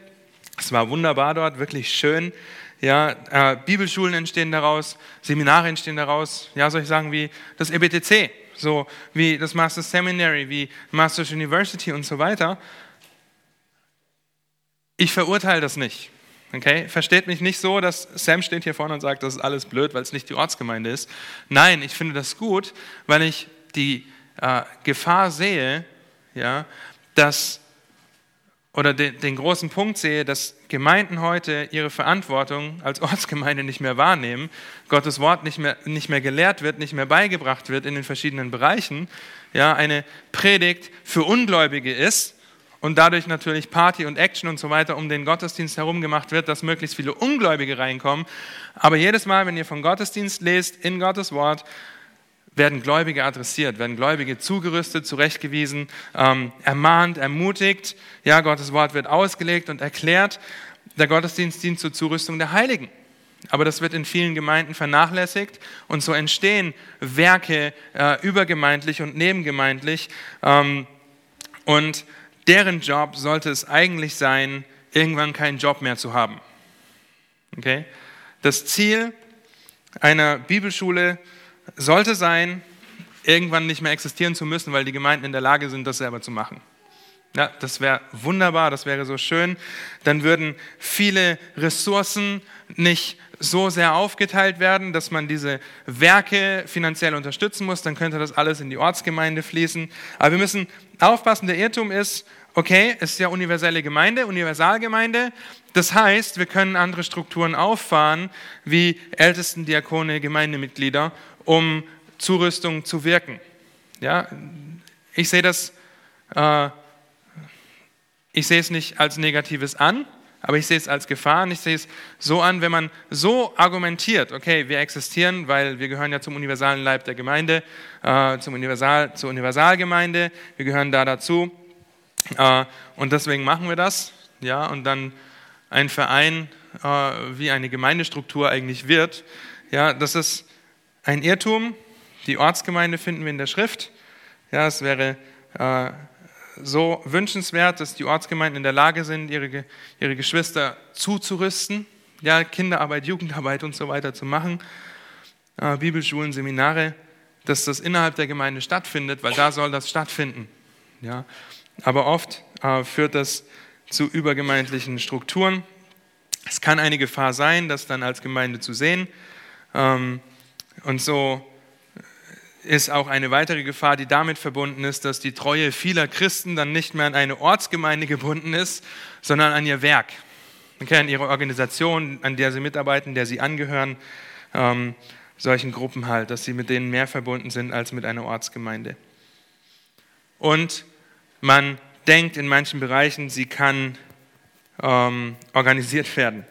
Es war wunderbar dort, wirklich schön. Ja, äh, Bibelschulen entstehen daraus, Seminare entstehen daraus. Ja, soll ich sagen, wie das EBTC, so wie das Masters Seminary, wie Masters University und so weiter. Ich verurteile das nicht. Okay? Versteht mich nicht so, dass Sam steht hier vorne und sagt, das ist alles blöd, weil es nicht die Ortsgemeinde ist. Nein, ich finde das gut, weil ich die äh, Gefahr sehe, ja, dass oder den, den großen Punkt sehe, dass Gemeinden heute ihre Verantwortung als Ortsgemeinde nicht mehr wahrnehmen, Gottes Wort nicht mehr, nicht mehr gelehrt wird, nicht mehr beigebracht wird in den verschiedenen Bereichen, ja, eine Predigt für Ungläubige ist und dadurch natürlich Party und Action und so weiter um den Gottesdienst herum gemacht wird, dass möglichst viele Ungläubige reinkommen. Aber jedes Mal, wenn ihr von Gottesdienst lest, in Gottes Wort, werden Gläubige adressiert, werden Gläubige zugerüstet, zurechtgewiesen, ähm, ermahnt, ermutigt. Ja, Gottes Wort wird ausgelegt und erklärt. Der Gottesdienst dient zur Zurüstung der Heiligen. Aber das wird in vielen Gemeinden vernachlässigt und so entstehen Werke äh, übergemeindlich und nebengemeindlich. Ähm, und deren Job sollte es eigentlich sein, irgendwann keinen Job mehr zu haben. Okay? Das Ziel einer Bibelschule sollte sein, irgendwann nicht mehr existieren zu müssen, weil die Gemeinden in der Lage sind, das selber zu machen. Ja, das wäre wunderbar, das wäre so schön. Dann würden viele Ressourcen nicht so sehr aufgeteilt werden, dass man diese Werke finanziell unterstützen muss. Dann könnte das alles in die Ortsgemeinde fließen. Aber wir müssen aufpassen, der Irrtum ist, okay, es ist ja universelle Gemeinde, Universalgemeinde. Das heißt, wir können andere Strukturen auffahren, wie Ältesten, Diakone, Gemeindemitglieder, um Zurüstung zu wirken. Ja, ich sehe das, äh, ich sehe es nicht als Negatives an, aber ich sehe es als Gefahr und ich sehe es so an, wenn man so argumentiert, okay, wir existieren, weil wir gehören ja zum universalen Leib der Gemeinde, äh, zum Universal, zur Universalgemeinde, wir gehören da dazu äh, und deswegen machen wir das, ja, und dann ein Verein, äh, wie eine Gemeindestruktur eigentlich wird, ja, das ist ein Irrtum, Die Ortsgemeinde finden wir in der Schrift. Ja, es wäre äh, so wünschenswert, dass die Ortsgemeinden in der Lage sind, ihre, ihre Geschwister zuzurüsten, ja, Kinderarbeit, Jugendarbeit und so weiter zu machen, äh, Bibelschulen, Seminare, dass das innerhalb der Gemeinde stattfindet, weil da soll das stattfinden. Ja. Aber oft äh, führt das zu übergemeindlichen Strukturen. Es kann eine Gefahr sein, das dann als Gemeinde zu sehen. Ähm, und so ist auch eine weitere Gefahr, die damit verbunden ist, dass die Treue vieler Christen dann nicht mehr an eine Ortsgemeinde gebunden ist, sondern an ihr Werk, okay, an ihre Organisation, an der sie mitarbeiten, der sie angehören, ähm, solchen Gruppen halt, dass sie mit denen mehr verbunden sind als mit einer Ortsgemeinde. Und man denkt in manchen Bereichen, sie kann ähm, organisiert werden.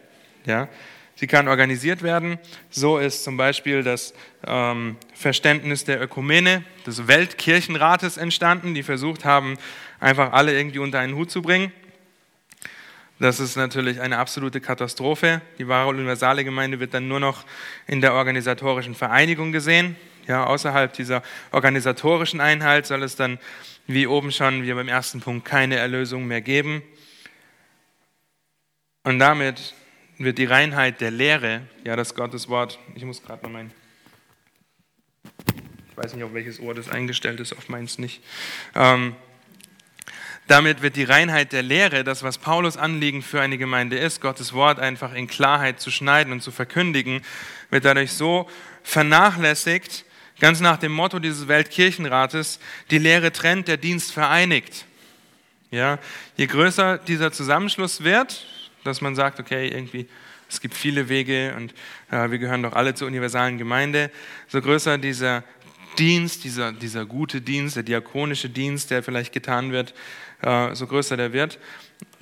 Ja? Sie kann organisiert werden. So ist zum Beispiel das ähm, Verständnis der Ökumene, des Weltkirchenrates entstanden, die versucht haben, einfach alle irgendwie unter einen Hut zu bringen. Das ist natürlich eine absolute Katastrophe. Die wahre universale Gemeinde wird dann nur noch in der organisatorischen Vereinigung gesehen. Ja, außerhalb dieser organisatorischen Einheit soll es dann, wie oben schon, wie beim ersten Punkt, keine Erlösung mehr geben. Und damit wird die Reinheit der Lehre, ja, das Gotteswort, ich muss gerade mal mein, ich weiß nicht, auf welches Ohr das eingestellt ist, auf meins nicht. Ähm, damit wird die Reinheit der Lehre, das, was Paulus Anliegen für eine Gemeinde ist, Gottes Wort einfach in Klarheit zu schneiden und zu verkündigen, wird dadurch so vernachlässigt, ganz nach dem Motto dieses Weltkirchenrates, die Lehre trennt, der Dienst vereinigt. Ja, je größer dieser Zusammenschluss wird, dass man sagt, okay, irgendwie, es gibt viele Wege und äh, wir gehören doch alle zur universalen Gemeinde. So größer dieser Dienst, dieser, dieser gute Dienst, der diakonische Dienst, der vielleicht getan wird, äh, so größer der wird,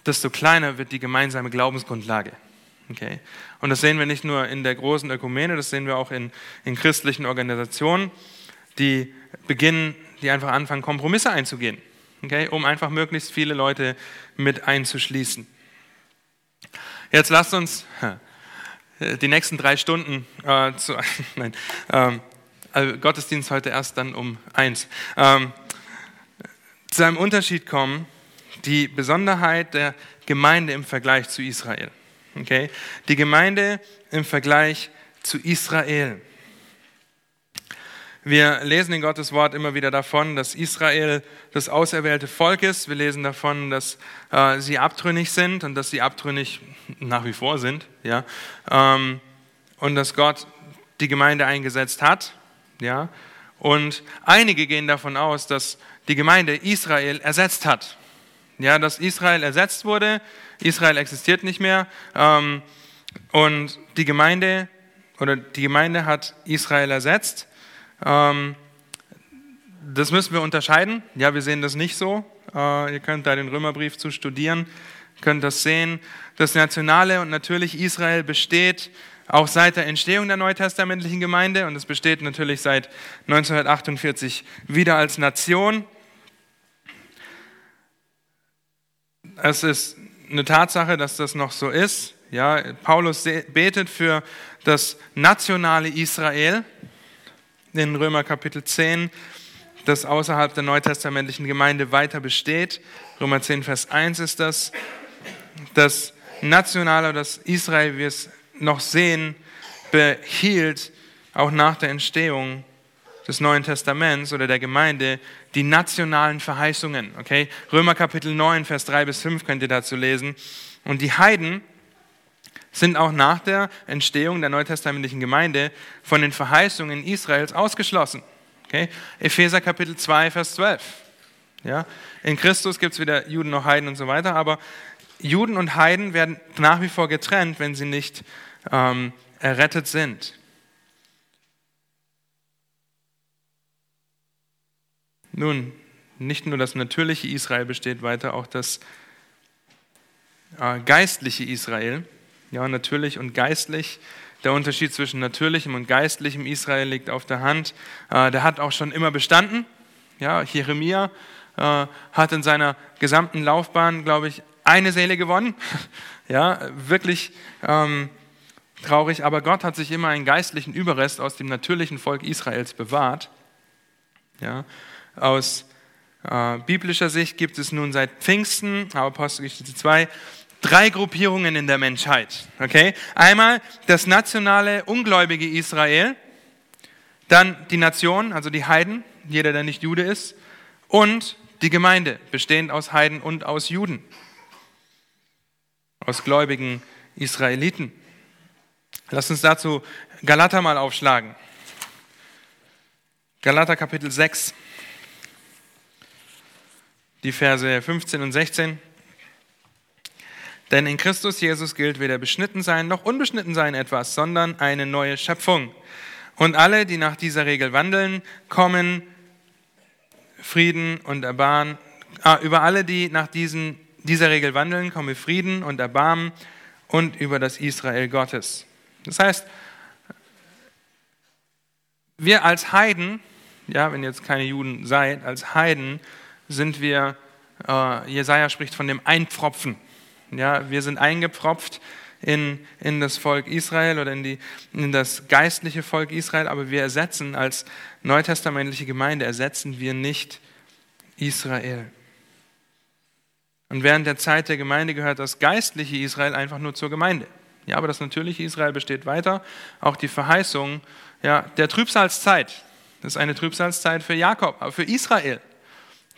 desto kleiner wird die gemeinsame Glaubensgrundlage. Okay. Und das sehen wir nicht nur in der großen Ökumene, das sehen wir auch in, in christlichen Organisationen, die beginnen, die einfach anfangen, Kompromisse einzugehen, okay, um einfach möglichst viele Leute mit einzuschließen. Jetzt lasst uns [laughs] die nächsten drei Stunden äh, zu, [laughs] nein, ähm, also Gottesdienst heute erst dann um eins, ähm, zu einem Unterschied kommen, die Besonderheit der Gemeinde im Vergleich zu Israel. Okay? Die Gemeinde im Vergleich zu Israel. Wir lesen in Gottes Wort immer wieder davon, dass Israel das auserwählte Volk ist. Wir lesen davon, dass äh, sie abtrünnig sind und dass sie abtrünnig nach wie vor sind. Ja? Ähm, und dass Gott die Gemeinde eingesetzt hat. Ja? Und einige gehen davon aus, dass die Gemeinde Israel ersetzt hat. Ja, dass Israel ersetzt wurde. Israel existiert nicht mehr. Ähm, und die Gemeinde oder die Gemeinde hat Israel ersetzt. Ähm, das müssen wir unterscheiden. Ja, wir sehen das nicht so. Äh, ihr könnt da den Römerbrief zu studieren, könnt das sehen. Das nationale und natürlich Israel besteht auch seit der Entstehung der neutestamentlichen Gemeinde und es besteht natürlich seit 1948 wieder als Nation. Es ist eine Tatsache, dass das noch so ist. Ja, Paulus betet für das nationale Israel in Römer Kapitel 10, das außerhalb der neutestamentlichen Gemeinde weiter besteht. Römer 10, Vers 1 ist das. Das nationale, das Israel, wie wir es noch sehen, behielt auch nach der Entstehung des Neuen Testaments oder der Gemeinde die nationalen Verheißungen. Okay? Römer Kapitel 9, Vers 3 bis 5 könnt ihr dazu lesen. Und die Heiden sind auch nach der Entstehung der neutestamentlichen Gemeinde von den Verheißungen Israels ausgeschlossen. Okay? Epheser Kapitel 2, Vers 12. Ja? In Christus gibt es weder Juden noch Heiden und so weiter, aber Juden und Heiden werden nach wie vor getrennt, wenn sie nicht ähm, errettet sind. Nun, nicht nur das natürliche Israel besteht weiter, auch das äh, geistliche Israel. Ja, natürlich und geistlich. Der Unterschied zwischen natürlichem und geistlichem Israel liegt auf der Hand. Äh, der hat auch schon immer bestanden. Ja, Jeremia äh, hat in seiner gesamten Laufbahn, glaube ich, eine Seele gewonnen. [laughs] Ja, wirklich ähm, traurig. Aber Gott hat sich immer einen geistlichen Überrest aus dem natürlichen Volk Israels bewahrt. Ja? Aus äh, biblischer Sicht gibt es nun seit Pfingsten, Apostelgeschichte 2, drei Gruppierungen in der Menschheit. Okay? Einmal das nationale, ungläubige Israel, dann die Nation, also die Heiden, jeder, der nicht Jude ist, und die Gemeinde, bestehend aus Heiden und aus Juden, aus gläubigen Israeliten. Lass uns dazu Galater mal aufschlagen. Galater Kapitel 6, die Verse 15 und 16. Denn in Christus Jesus gilt weder beschnitten sein noch unbeschnitten sein etwas, sondern eine neue Schöpfung. Und alle, die nach dieser Regel wandeln, kommen Frieden und Erbarmen. Ah, über alle, die nach diesen, dieser Regel wandeln, kommen Frieden und Erbarmen und über das Israel Gottes. Das heißt, wir als Heiden, ja, wenn ihr jetzt keine Juden seid, als Heiden sind wir, äh, Jesaja spricht von dem Einpfropfen. Ja, wir sind eingepfropft in, in das Volk Israel oder in, die, in das geistliche Volk Israel, aber wir ersetzen als neutestamentliche Gemeinde, ersetzen wir nicht Israel. Und während der Zeit der Gemeinde gehört das geistliche Israel einfach nur zur Gemeinde. Ja, aber das natürliche Israel besteht weiter. Auch die Verheißung ja, der Trübsalzeit. Das ist eine Trübsalzeit für Jakob, aber für Israel.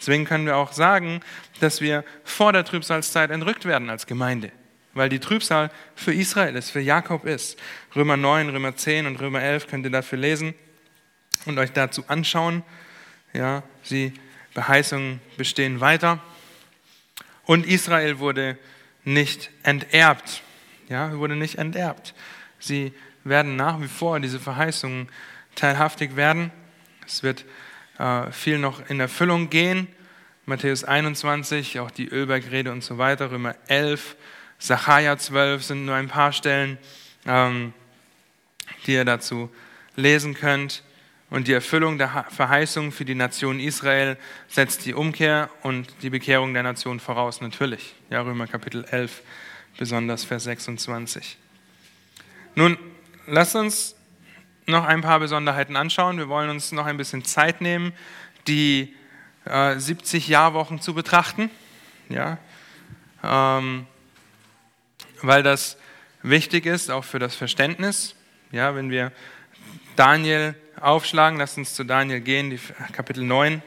Deswegen können wir auch sagen, dass wir vor der Trübsalzeit entrückt werden als Gemeinde, weil die Trübsal für Israel ist, für Jakob ist. Römer 9, Römer 10 und Römer 11 könnt ihr dafür lesen und euch dazu anschauen. Ja, die Beheißungen bestehen weiter. Und Israel wurde nicht enterbt. Ja, wurde nicht enterbt. Sie werden nach wie vor diese Verheißungen teilhaftig werden. Es wird viel noch in Erfüllung gehen. Matthäus 21, auch die Ölbergrede und so weiter, Römer 11, Sacharja 12 sind nur ein paar Stellen, ähm, die ihr dazu lesen könnt. Und die Erfüllung der Verheißung für die Nation Israel setzt die Umkehr und die Bekehrung der Nation voraus, natürlich. Ja, Römer Kapitel 11, besonders Vers 26. Nun, lasst uns noch ein paar Besonderheiten anschauen. Wir wollen uns noch ein bisschen Zeit nehmen, die äh, 70 Jahrwochen zu betrachten. Ja, ähm, weil das wichtig ist, auch für das Verständnis. Ja, wenn wir Daniel aufschlagen, lasst uns zu Daniel gehen, die Kapitel 9.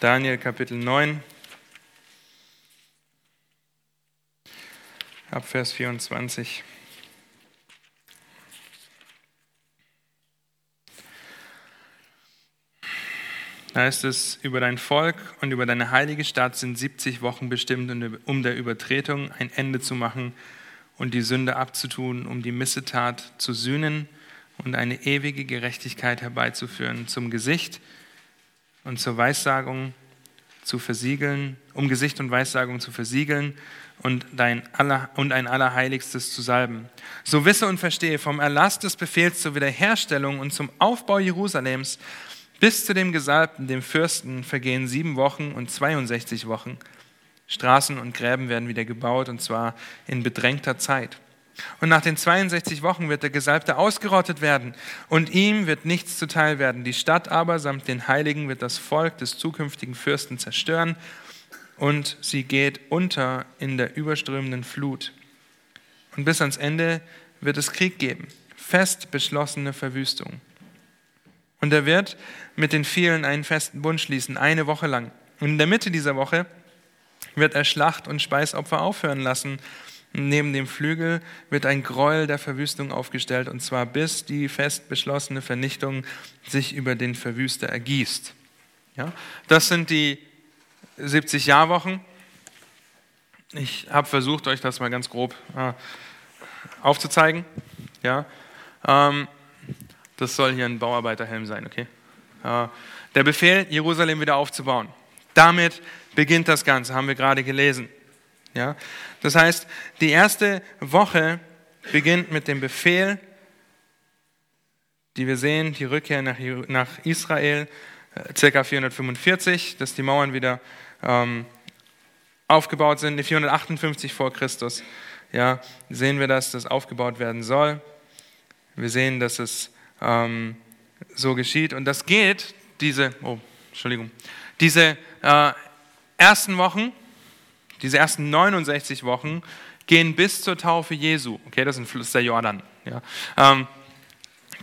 Daniel Kapitel 9. ab Vers 24. Da heißt es, über dein Volk und über deine heilige Stadt sind 70 Wochen bestimmt, um der Übertretung ein Ende zu machen und die Sünde abzutun, um die Missetat zu sühnen und eine ewige Gerechtigkeit herbeizuführen, zum Gesicht und zur Weissagung zu versiegeln, um Gesicht und Weissagung zu versiegeln und, dein aller, und ein Allerheiligstes zu salben. So wisse und verstehe vom Erlass des Befehls zur Wiederherstellung und zum Aufbau Jerusalems bis zu dem Gesalbten, dem Fürsten, vergehen sieben Wochen und 62 Wochen. Straßen und Gräben werden wieder gebaut, und zwar in bedrängter Zeit. Und nach den 62 Wochen wird der Gesalbte ausgerottet werden, und ihm wird nichts zuteil werden. Die Stadt aber samt den Heiligen wird das Volk des zukünftigen Fürsten zerstören, und sie geht unter in der überströmenden Flut. Und bis ans Ende wird es Krieg geben, fest beschlossene Verwüstung. Und er wird mit den vielen einen festen Bund schließen, eine Woche lang. Und in der Mitte dieser Woche wird er Schlacht und Speisopfer aufhören lassen. Neben dem Flügel wird ein Gräuel der Verwüstung aufgestellt, und zwar bis die fest beschlossene Vernichtung sich über den Verwüster ergießt. Ja? Das sind die 70 Jahrwochen. Ich habe versucht, euch das mal ganz grob äh, aufzuzeigen. Ja, ähm, das soll hier ein Bauarbeiterhelm sein, okay? Äh, der Befehl, Jerusalem wieder aufzubauen. Damit beginnt das Ganze, haben wir gerade gelesen. Ja? Das heißt, die erste Woche beginnt mit dem Befehl, die wir sehen, die Rückkehr nach, nach Israel, äh, ca. 445, dass die Mauern wieder ähm, aufgebaut sind, 458 vor Christus. ja, sehen wir, dass das aufgebaut werden soll. Wir sehen, dass es ähm, so geschieht. Und das geht, diese, oh, Entschuldigung, diese äh, ersten Wochen, diese ersten 69 Wochen gehen bis zur Taufe Jesu. Okay, das ist der Jordan. Ja. Ähm,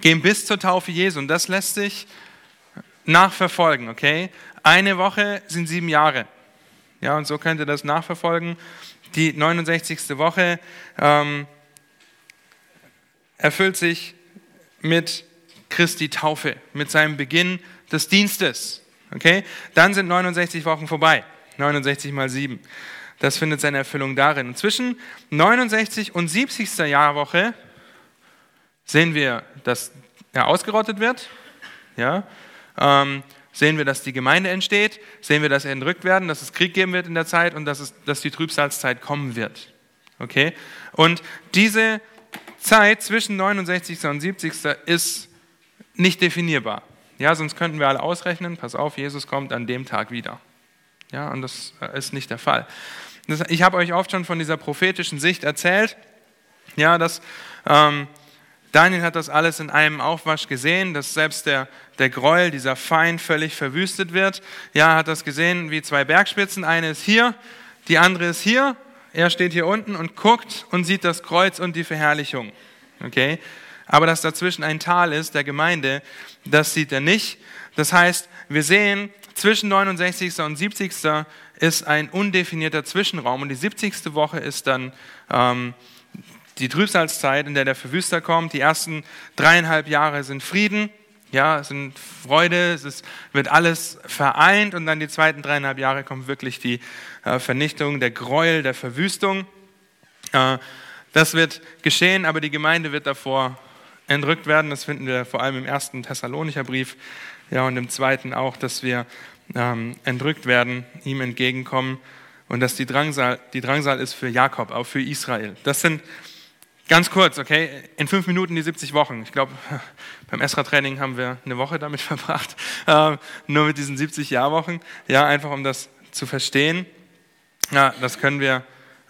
gehen bis zur Taufe Jesu. Und das lässt sich nachverfolgen. Okay, eine Woche sind sieben Jahre. Ja, und so könnt ihr das nachverfolgen. Die 69. Woche ähm, erfüllt sich mit Christi Taufe, mit seinem Beginn des Dienstes. Okay? Dann sind 69 Wochen vorbei. 69 mal 7. Das findet seine Erfüllung darin. Und zwischen 69 und 70. Jahrwoche sehen wir, dass er ausgerottet wird. Ja? Ähm, sehen wir, dass die Gemeinde entsteht. Sehen wir, dass er entrückt werden, dass es Krieg geben wird in der Zeit und dass, es, dass die Trübsalzeit kommen wird. Okay? Und diese Zeit zwischen 69. und 70. ist nicht definierbar. Ja, sonst könnten wir alle ausrechnen, pass auf, Jesus kommt an dem Tag wieder. Ja, und das ist nicht der Fall. ich habe euch oft schon von dieser prophetischen Sicht erzählt, ja, dass ähm, Daniel hat das alles in einem Aufwasch gesehen, dass selbst der, der Gräuel, dieser Feind völlig verwüstet wird. Ja, hat das gesehen wie zwei Bergspitzen. Eine ist hier, die andere ist hier. Er steht hier unten und guckt und sieht das Kreuz und die Verherrlichung. Okay? Aber dass dazwischen ein Tal ist, der Gemeinde, das sieht er nicht. Das heißt, wir sehen, zwischen 69. und 70. ist ein undefinierter Zwischenraum und die 70. Woche ist dann ähm, die Trübsalzeit, in der der Verwüster kommt. Die ersten dreieinhalb Jahre sind Frieden, ja, sind Freude, es ist, wird alles vereint und dann die zweiten dreieinhalb Jahre kommt wirklich die äh, Vernichtung, der Gräuel, der Verwüstung. Äh, das wird geschehen, aber die Gemeinde wird davor entrückt werden. Das finden wir vor allem im ersten Thessalonicher Brief ja, und im zweiten auch, dass wir ähm, entrückt werden, ihm entgegenkommen und dass die Drangsal, die Drangsal ist für Jakob, auch für Israel. Das sind Ganz kurz, okay, in fünf Minuten die 70 Wochen. Ich glaube, [laughs] beim Esra-Training haben wir eine Woche damit [laughs] verbracht, äh, nur mit diesen 70 Jahrwochen. Ja, einfach um das zu verstehen. Ja, das können wir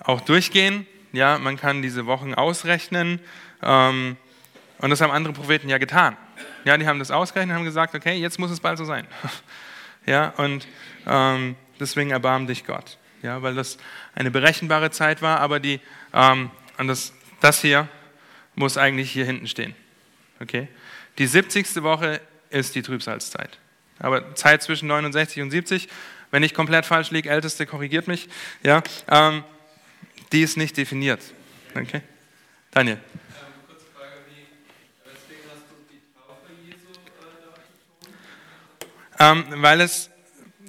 auch durchgehen. Ja, man kann diese Wochen ausrechnen. Ähm, und das haben andere Propheten ja getan. Ja, die haben das ausgerechnet und haben gesagt, okay, jetzt muss es bald so sein. [laughs] Ja, und ähm, deswegen erbarm dich Gott. Ja, weil das eine berechenbare Zeit war, aber die, ähm, und das das hier muss eigentlich hier hinten stehen. Okay? Die 70. Woche ist die Trübsalzeit. Aber Zeit zwischen 69 und 70, wenn ich komplett falsch liege, Älteste korrigiert mich, ja, ähm, die ist nicht definiert. Okay? Daniel. Ähm, weil, es,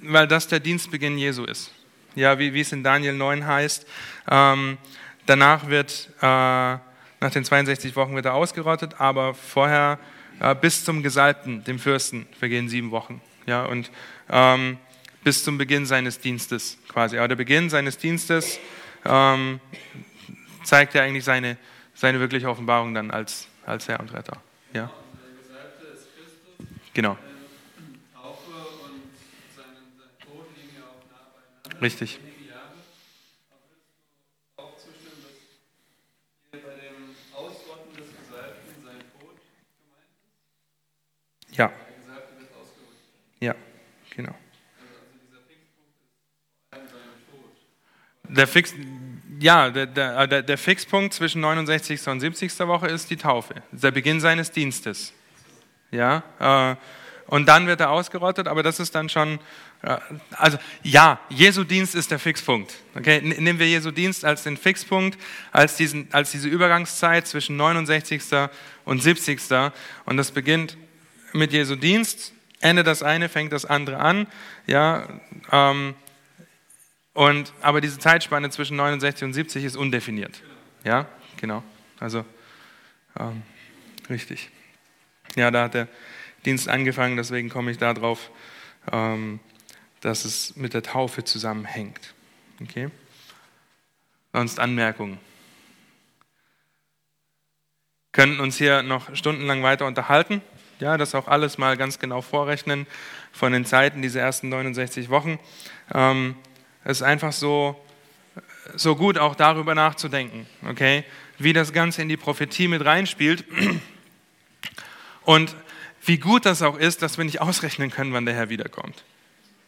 weil das der Dienstbeginn Jesu ist. Ja, wie, wie es in Daniel 9 heißt. Ähm, Danach wird, äh, nach den 62 Wochen wird er ausgerottet, aber vorher äh, bis zum Gesalbten, dem Fürsten, vergehen sieben Wochen. Ja, und ähm, bis zum Beginn seines Dienstes quasi. Aber der Beginn seines Dienstes ähm, zeigt ja eigentlich seine, seine wirkliche Offenbarung dann als, als Herr und Retter. Ja? Genau. Richtig. Ja. Ja, genau. Der Fix, ja, der, der, der Fixpunkt zwischen 69. und 70. Woche ist die Taufe, der Beginn seines Dienstes. Ja, äh, und dann wird er ausgerottet, aber das ist dann schon, äh, also ja, Jesu Dienst ist der Fixpunkt. Okay? Nehmen wir Jesu Dienst als den Fixpunkt, als, diesen, als diese Übergangszeit zwischen 69. und 70. Und das beginnt mit Jesu Dienst, endet das eine, fängt das andere an. Ja, ähm, und, aber diese Zeitspanne zwischen 69 und 70 ist undefiniert. Ja, genau. Also, ähm, richtig. Ja, da hat der Dienst angefangen, deswegen komme ich darauf, ähm, dass es mit der Taufe zusammenhängt. Okay? Sonst Anmerkungen. Könnten uns hier noch stundenlang weiter unterhalten. Ja, das auch alles mal ganz genau vorrechnen von den Zeiten, diese ersten 69 Wochen. Ähm, es ist einfach so, so gut, auch darüber nachzudenken, okay? Wie das Ganze in die Prophetie mit reinspielt [clears throat] und wie gut das auch ist, dass wir nicht ausrechnen können, wann der Herr wiederkommt.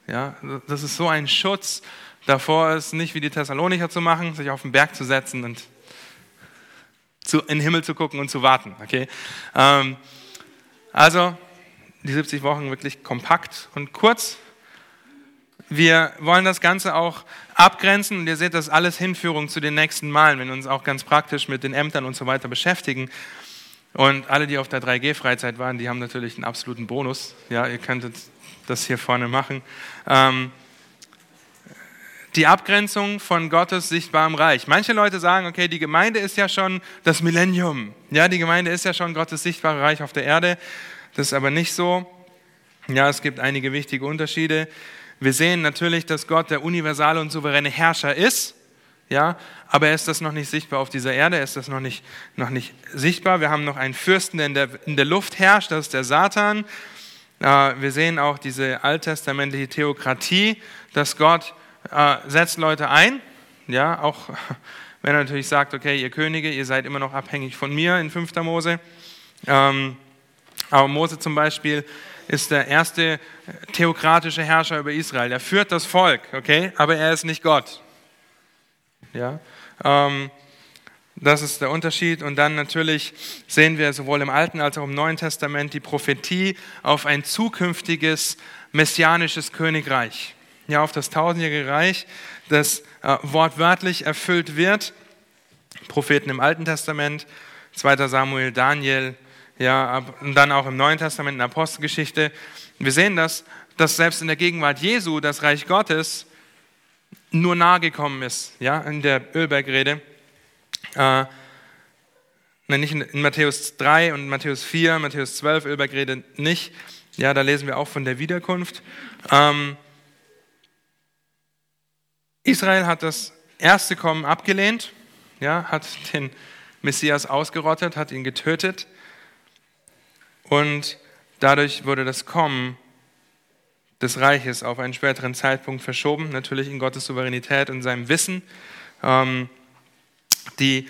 Ja, das ist so ein Schutz davor, es nicht wie die Thessalonicher zu machen, sich auf den Berg zu setzen und zu, in den Himmel zu gucken und zu warten. Okay? Ähm, also die 70 Wochen wirklich kompakt und kurz. Wir wollen das Ganze auch abgrenzen und ihr seht, das ist alles Hinführung zu den nächsten Malen, wenn wir uns auch ganz praktisch mit den Ämtern und so weiter beschäftigen. Und alle, die auf der 3G-Freizeit waren, die haben natürlich einen absoluten Bonus. Ja, ihr könntet das hier vorne machen. Ähm, die Abgrenzung von Gottes sichtbarem Reich. Manche Leute sagen, okay, die Gemeinde ist ja schon das Millennium. Ja, die Gemeinde ist ja schon Gottes sichtbare Reich auf der Erde. Das ist aber nicht so. Ja, es gibt einige wichtige Unterschiede. Wir sehen natürlich, dass Gott der universale und souveräne Herrscher ist. Ja, aber er ist das noch nicht sichtbar auf dieser Erde, er ist das noch nicht, noch nicht sichtbar. Wir haben noch einen Fürsten, der in, der in der Luft herrscht, das ist der Satan. Wir sehen auch diese alttestamentliche Theokratie, dass Gott äh, setzt Leute ein, ja, auch [laughs] wenn er natürlich sagt, okay, ihr Könige, ihr seid immer noch abhängig von mir in 5. Mose. Ähm, aber Mose zum Beispiel ist der erste theokratische Herrscher über Israel. Er führt das Volk, okay, aber er ist nicht Gott. Ja, ähm, das ist der Unterschied. Und dann natürlich sehen wir sowohl im Alten als auch im Neuen Testament die Prophetie auf ein zukünftiges messianisches Königreich ja, auf das tausendjährige Reich, das äh, wortwörtlich erfüllt wird. Propheten im Alten Testament, 2. Samuel, Daniel, ja, und dann auch im Neuen Testament in der Apostelgeschichte. Wir sehen das, dass selbst in der Gegenwart Jesu das Reich Gottes nur nahe gekommen ist, ja, in der Ölbergrede. Äh, nein, nicht in, in, Matthäus 3 und Matthäus 4, Matthäus 12, Ölbergrede nicht. Ja, da lesen wir auch von der Wiederkunft. Ähm, Israel hat das erste Kommen abgelehnt, ja, hat den Messias ausgerottet, hat ihn getötet und dadurch wurde das Kommen des Reiches auf einen späteren Zeitpunkt verschoben, natürlich in Gottes Souveränität und seinem Wissen. Ähm, die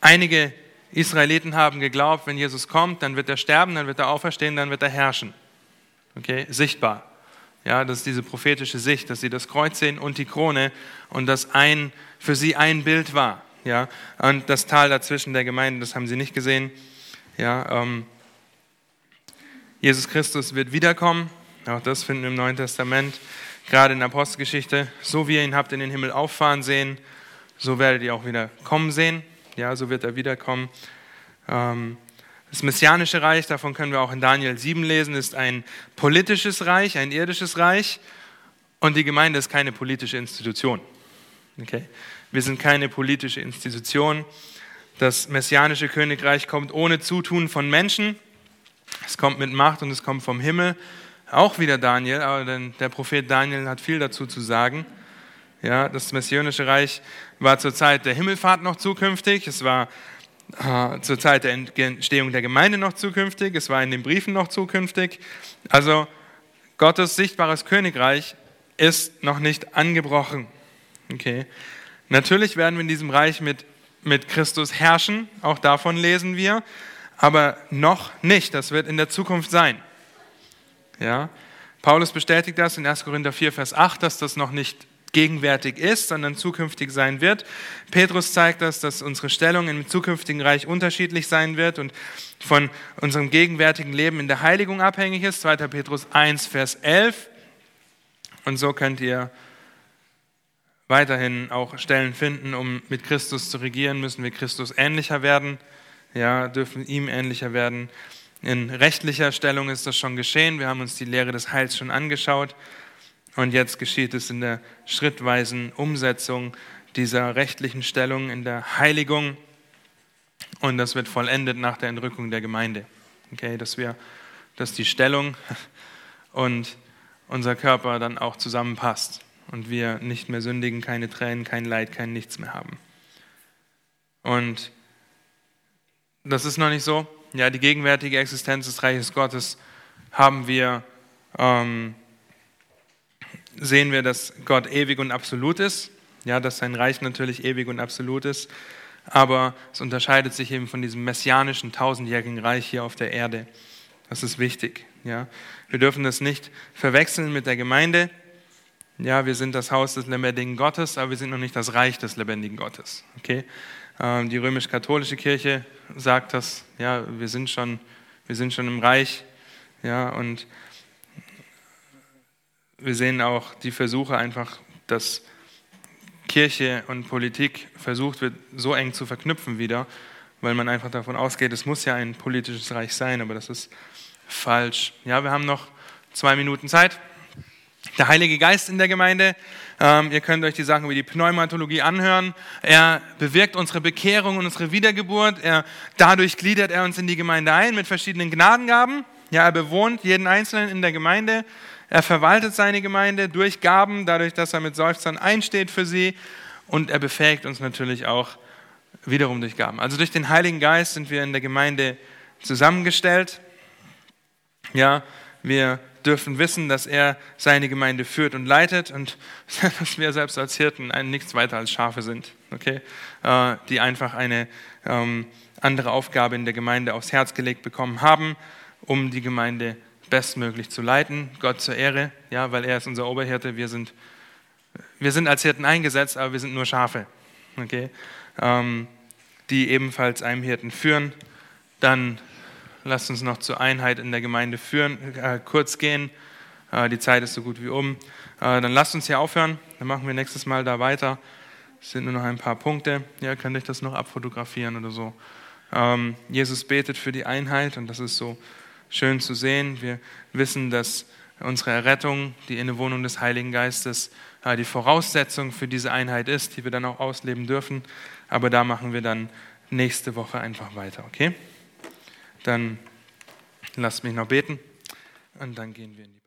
einige Israeliten haben geglaubt, wenn Jesus kommt, dann wird er sterben, dann wird er auferstehen, dann wird er herrschen. Okay, sichtbar. Ja, das ist diese prophetische Sicht, dass sie das Kreuz sehen und die Krone und das ein, für sie ein Bild war. Ja, und das Tal dazwischen der Gemeinde, das haben sie nicht gesehen. Ja, ähm, Jesus Christus wird wiederkommen. Auch das finden wir im Neuen Testament, gerade in der Apostelgeschichte. So wie ihr ihn habt in den Himmel auffahren sehen, so werdet ihr auch wieder kommen sehen. Ja, so wird er wiederkommen. Ähm, das messianische Reich, davon können wir auch in Daniel 7 lesen, ist ein politisches Reich, ein irdisches Reich. Und die Gemeinde ist keine politische Institution. Okay? Wir sind keine politische Institution. Das messianische Königreich kommt ohne Zutun von Menschen. Es kommt mit Macht und es kommt vom Himmel. Auch wieder Daniel, aber der Prophet Daniel hat viel dazu zu sagen. Ja, das messianische Reich war zur Zeit der Himmelfahrt noch zukünftig. Es war äh, zur Zeit der Entstehung der Gemeinde noch zukünftig, es war in den Briefen noch zukünftig. Also Gottes sichtbares Königreich ist noch nicht angebrochen. Okay. Natürlich werden wir in diesem Reich mit, mit Christus herrschen, auch davon lesen wir, aber noch nicht, das wird in der Zukunft sein. Ja. Paulus bestätigt das in 1. Korinther 4, Vers 8, dass das noch nicht gegenwärtig ist, sondern zukünftig sein wird. Petrus zeigt das, dass unsere Stellung im zukünftigen Reich unterschiedlich sein wird und von unserem gegenwärtigen Leben in der Heiligung abhängig ist. 2. Petrus 1, Vers 11. Und so könnt ihr weiterhin auch Stellen finden, um mit Christus zu regieren, müssen wir Christus ähnlicher werden, ja, dürfen ihm ähnlicher werden. In rechtlicher Stellung ist das schon geschehen. Wir haben uns die Lehre des Heils schon angeschaut. Und jetzt geschieht es in der schrittweisen Umsetzung dieser rechtlichen Stellung, in der Heiligung. Und das wird vollendet nach der Entrückung der Gemeinde. Okay, dass wir, dass die Stellung [laughs] und unser Körper dann auch zusammenpasst und wir nicht mehr sündigen, keine Tränen, kein Leid, kein Nichts mehr haben. Und das ist noch nicht so. Ja, die gegenwärtige Existenz des Reiches Gottes haben wir ähm, sehen wir, dass Gott ewig und absolut ist. Ja, dass sein Reich natürlich ewig und absolut ist, aber es unterscheidet sich eben von diesem messianischen tausendjährigen Reich hier auf der Erde. Das ist wichtig. Ja, wir dürfen das nicht verwechseln mit der Gemeinde. Ja, wir sind das Haus des lebendigen Gottes, aber wir sind noch nicht das Reich des lebendigen Gottes. Okay? Ähm, die römisch-katholische Kirche sagt das. Ja, wir sind schon, wir sind schon im Reich. Ja, und wir sehen auch die Versuche einfach, dass Kirche und Politik versucht wird, so eng zu verknüpfen wieder, weil man einfach davon ausgeht, es muss ja ein politisches Reich sein, aber das ist falsch. Ja, wir haben noch zwei Minuten Zeit. Der Heilige Geist in der Gemeinde, ähm, ihr könnt euch die Sachen über die Pneumatologie anhören. Er bewirkt unsere Bekehrung und unsere Wiedergeburt. Er, dadurch gliedert er uns in die Gemeinde ein mit verschiedenen Gnadengaben. Ja, er bewohnt jeden Einzelnen in der Gemeinde. Er verwaltet seine Gemeinde durch Gaben, dadurch, dass er mit Seufzern einsteht für sie. Und er befähigt uns natürlich auch wiederum durch Gaben. Also durch den Heiligen Geist sind wir in der Gemeinde zusammengestellt. Ja, wir dürfen wissen, dass er seine Gemeinde führt und leitet und [laughs] dass wir selbst als Hirten nichts weiter als Schafe sind, okay? Äh, die einfach eine ähm, andere Aufgabe in der Gemeinde aufs Herz gelegt bekommen haben, um die Gemeinde bestmöglich zu leiten, Gott zur Ehre, ja, weil er ist unser Oberhirte, wir sind, wir sind als Hirten eingesetzt, aber wir sind nur Schafe, okay? Ähm, die ebenfalls einem Hirten führen. Dann lasst uns noch zur Einheit in der Gemeinde führen, äh, kurz gehen. Äh, die Zeit ist so gut wie um. Äh, dann lasst uns hier aufhören. Dann machen wir nächstes Mal da weiter. Es sind nur noch ein paar Punkte. Ja, könnt euch das noch abfotografieren oder so. Ähm, Jesus betet für die Einheit und das ist so schön zu sehen. Wir wissen, dass unsere Errettung, die Innewohnung des Heiligen Geistes, äh, die Voraussetzung für diese Einheit ist, die wir dann auch ausleben dürfen. Aber da machen wir dann nächste Woche einfach weiter, okay? Dann lasst mich noch beten und dann gehen wir in die